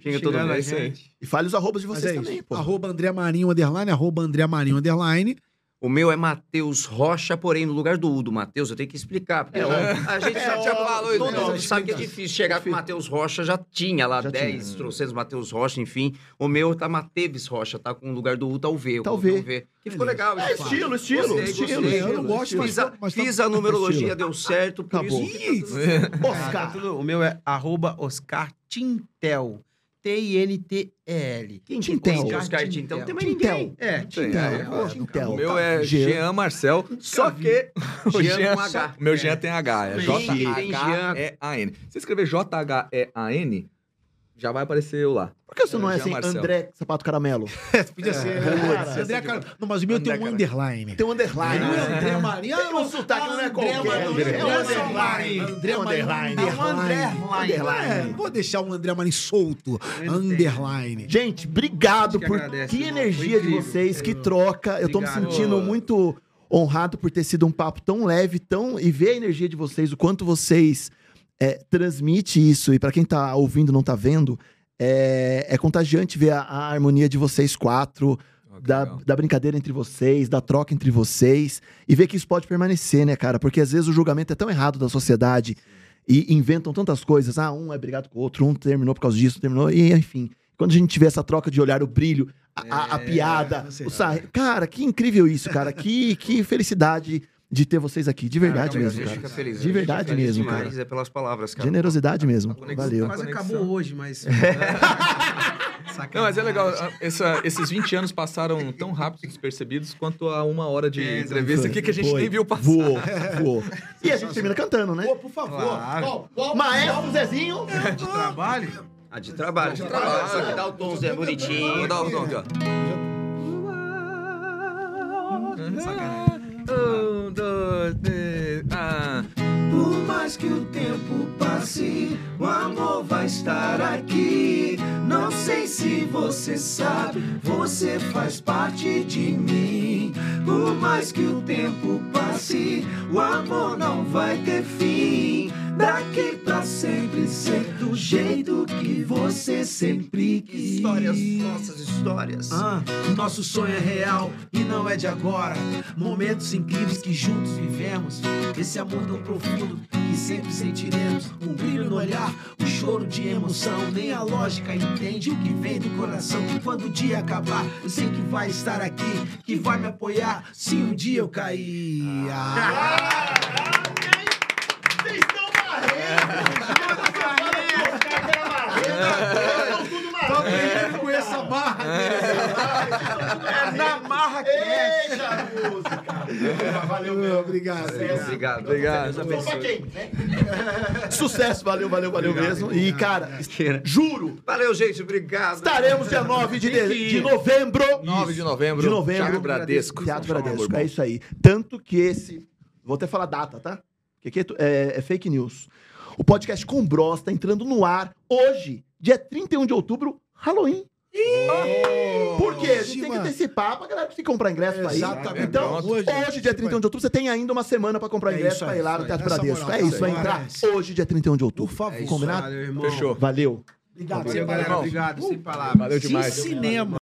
Xinga todo mundo. a É. E fale os arrobas de vocês é também, pô. Arroba André Marinho, underline, arroba André Marinho, underline. O meu é Matheus Rocha, porém, no lugar do U do Matheus, eu tenho que explicar. Porque a gente já, já falou, todo mundo sabe que é difícil chegar com o Matheus Rocha, já tinha lá Já 10 trouxeiros Matheus Rocha, enfim. O meu tá Mateves Rocha, tá com o lugar do U, tá o V. eu Tá o coloquei V. Que ficou legal. É isso. estilo, estilo, Gostei, estilo. gostei. Eu não gosto, mas Fiz tá- a, mas tá- fiz a numerologia, estilo. deu certo, por Acabou. isso tá tudo- Tá Oscar. tudo- o meu é arroba Oscar Tintel. T-I-N-T-E-L. Quem Tintel. Tintel? Oscar Tintel, não tem mais Tintel. ninguém. É, Tintel. é, Pô, Tintel. O meu Tá. é Jean. Jean Marcel, só que o Jean H. Meu Jean tem H, é. J-H-E-A-N. Se escrever J-H-E-A-N, Já vai aparecer eu lá. Por que você não é Jean assim, Marcel. André Sapato Caramelo? Podia ser. Cara, André Car... Não, mas o meu tem um underline. Tem um underline. Não é né? André Marinho. Tem um sotaque, não é qualquer. Marinho. É um André underline. Marinho. André É um Marinho. underline. Underline. É, não vou deixar o André Marinho solto. Underline. Gente, obrigado que por agradece, que irmão. energia de incrível. vocês, que troca. Eu tô me Obrigado. sentindo muito honrado por ter sido um papo tão leve, tão e ver a energia de vocês, o quanto vocês é, transmite isso. E pra quem tá ouvindo, não tá vendo, é, é contagiante ver a, a harmonia de vocês quatro, que da, legal. da brincadeira entre vocês, da troca entre vocês, e ver que isso pode permanecer, né, cara? Porque às vezes o julgamento é tão errado da sociedade e inventam tantas coisas. Ah, um é brigado com o outro, um terminou por causa disso, terminou, e enfim. Quando a gente vê essa troca de olhar, o brilho, a, a- a piada, você o sarri... Cara, que incrível isso, cara. que, que felicidade de ter vocês aqui. De verdade Cara, a mesmo, gente cara. fica feliz. De verdade mesmo, demais, cara. É pelas palavras, cara. Generosidade mesmo. conexão, Valeu. Quase acabou hoje, mas. Não, mas é legal. a- essa- esses 20 anos passaram tão rápido despercebidos quanto a uma hora de É, entrevista aqui que a gente Foi. nem viu passar. Voou, voou. E a gente termina cantando, né? Pô, por favor. Claro. Ó, ó, Maestro Zezinho. De trabalho? Ah, de trabalho. De trabalho. Só que dá o tom, Zé, bonitinho. Vou dar o tom aqui, ó. Dois, três, ah. Por mais que o tempo passe, o amor vai estar aqui. Não sei se você sabe, você faz parte de mim. Por mais que o tempo passe, o amor não vai ter fim. Daqui pra sempre ser do jeito que você sempre quis. Histórias, nossas histórias. Ah, nosso sonho é real e não é de agora. Momentos incríveis que juntos vivemos. Esse amor tão profundo que sempre sentiremos. Um brilho no olhar, um choro de emoção. Nem a lógica entende o que vem do coração. Que quando o dia acabar, eu sei que vai estar aqui, que vai me apoiar. Se um dia eu cair. Ah. Vocês estão Tô brincando com essa barra. É na marra que Eita, música. Valeu, meu. Obrigado. Obrigado. Obrigado. Só pra quem, né? Sucesso, valeu, valeu, valeu mesmo. E, cara, juro, Valeu, gente. Obrigado. estaremos dia 9 de, de, de novembro. 9 de novembro. De novembro. Teatro Bradesco. Teatro Bradesco, é isso aí. Tanto que esse. Vou até falar data, tá? Porque aqui é é, é fake news. O podcast com Bros tá entrando no ar hoje, dia 31 de outubro, Halloween. Por quê? A gente tem que antecipar pra galera conseguir comprar ingresso pra ir. Exatamente. Então, hoje, Hoje, dia 31 de outubro, você tem ainda uma semana pra comprar É ingresso pra ir lá no. Teatro Bradesco. moral, É isso, vai entrar Parece. hoje, dia 31 de outubro. Por favor. Combinado? Valeu, irmão. Fechou. Valeu. Obrigado. Valeu, galera. Irmão. Obrigado. Sem palavras. Valeu demais. De cinema.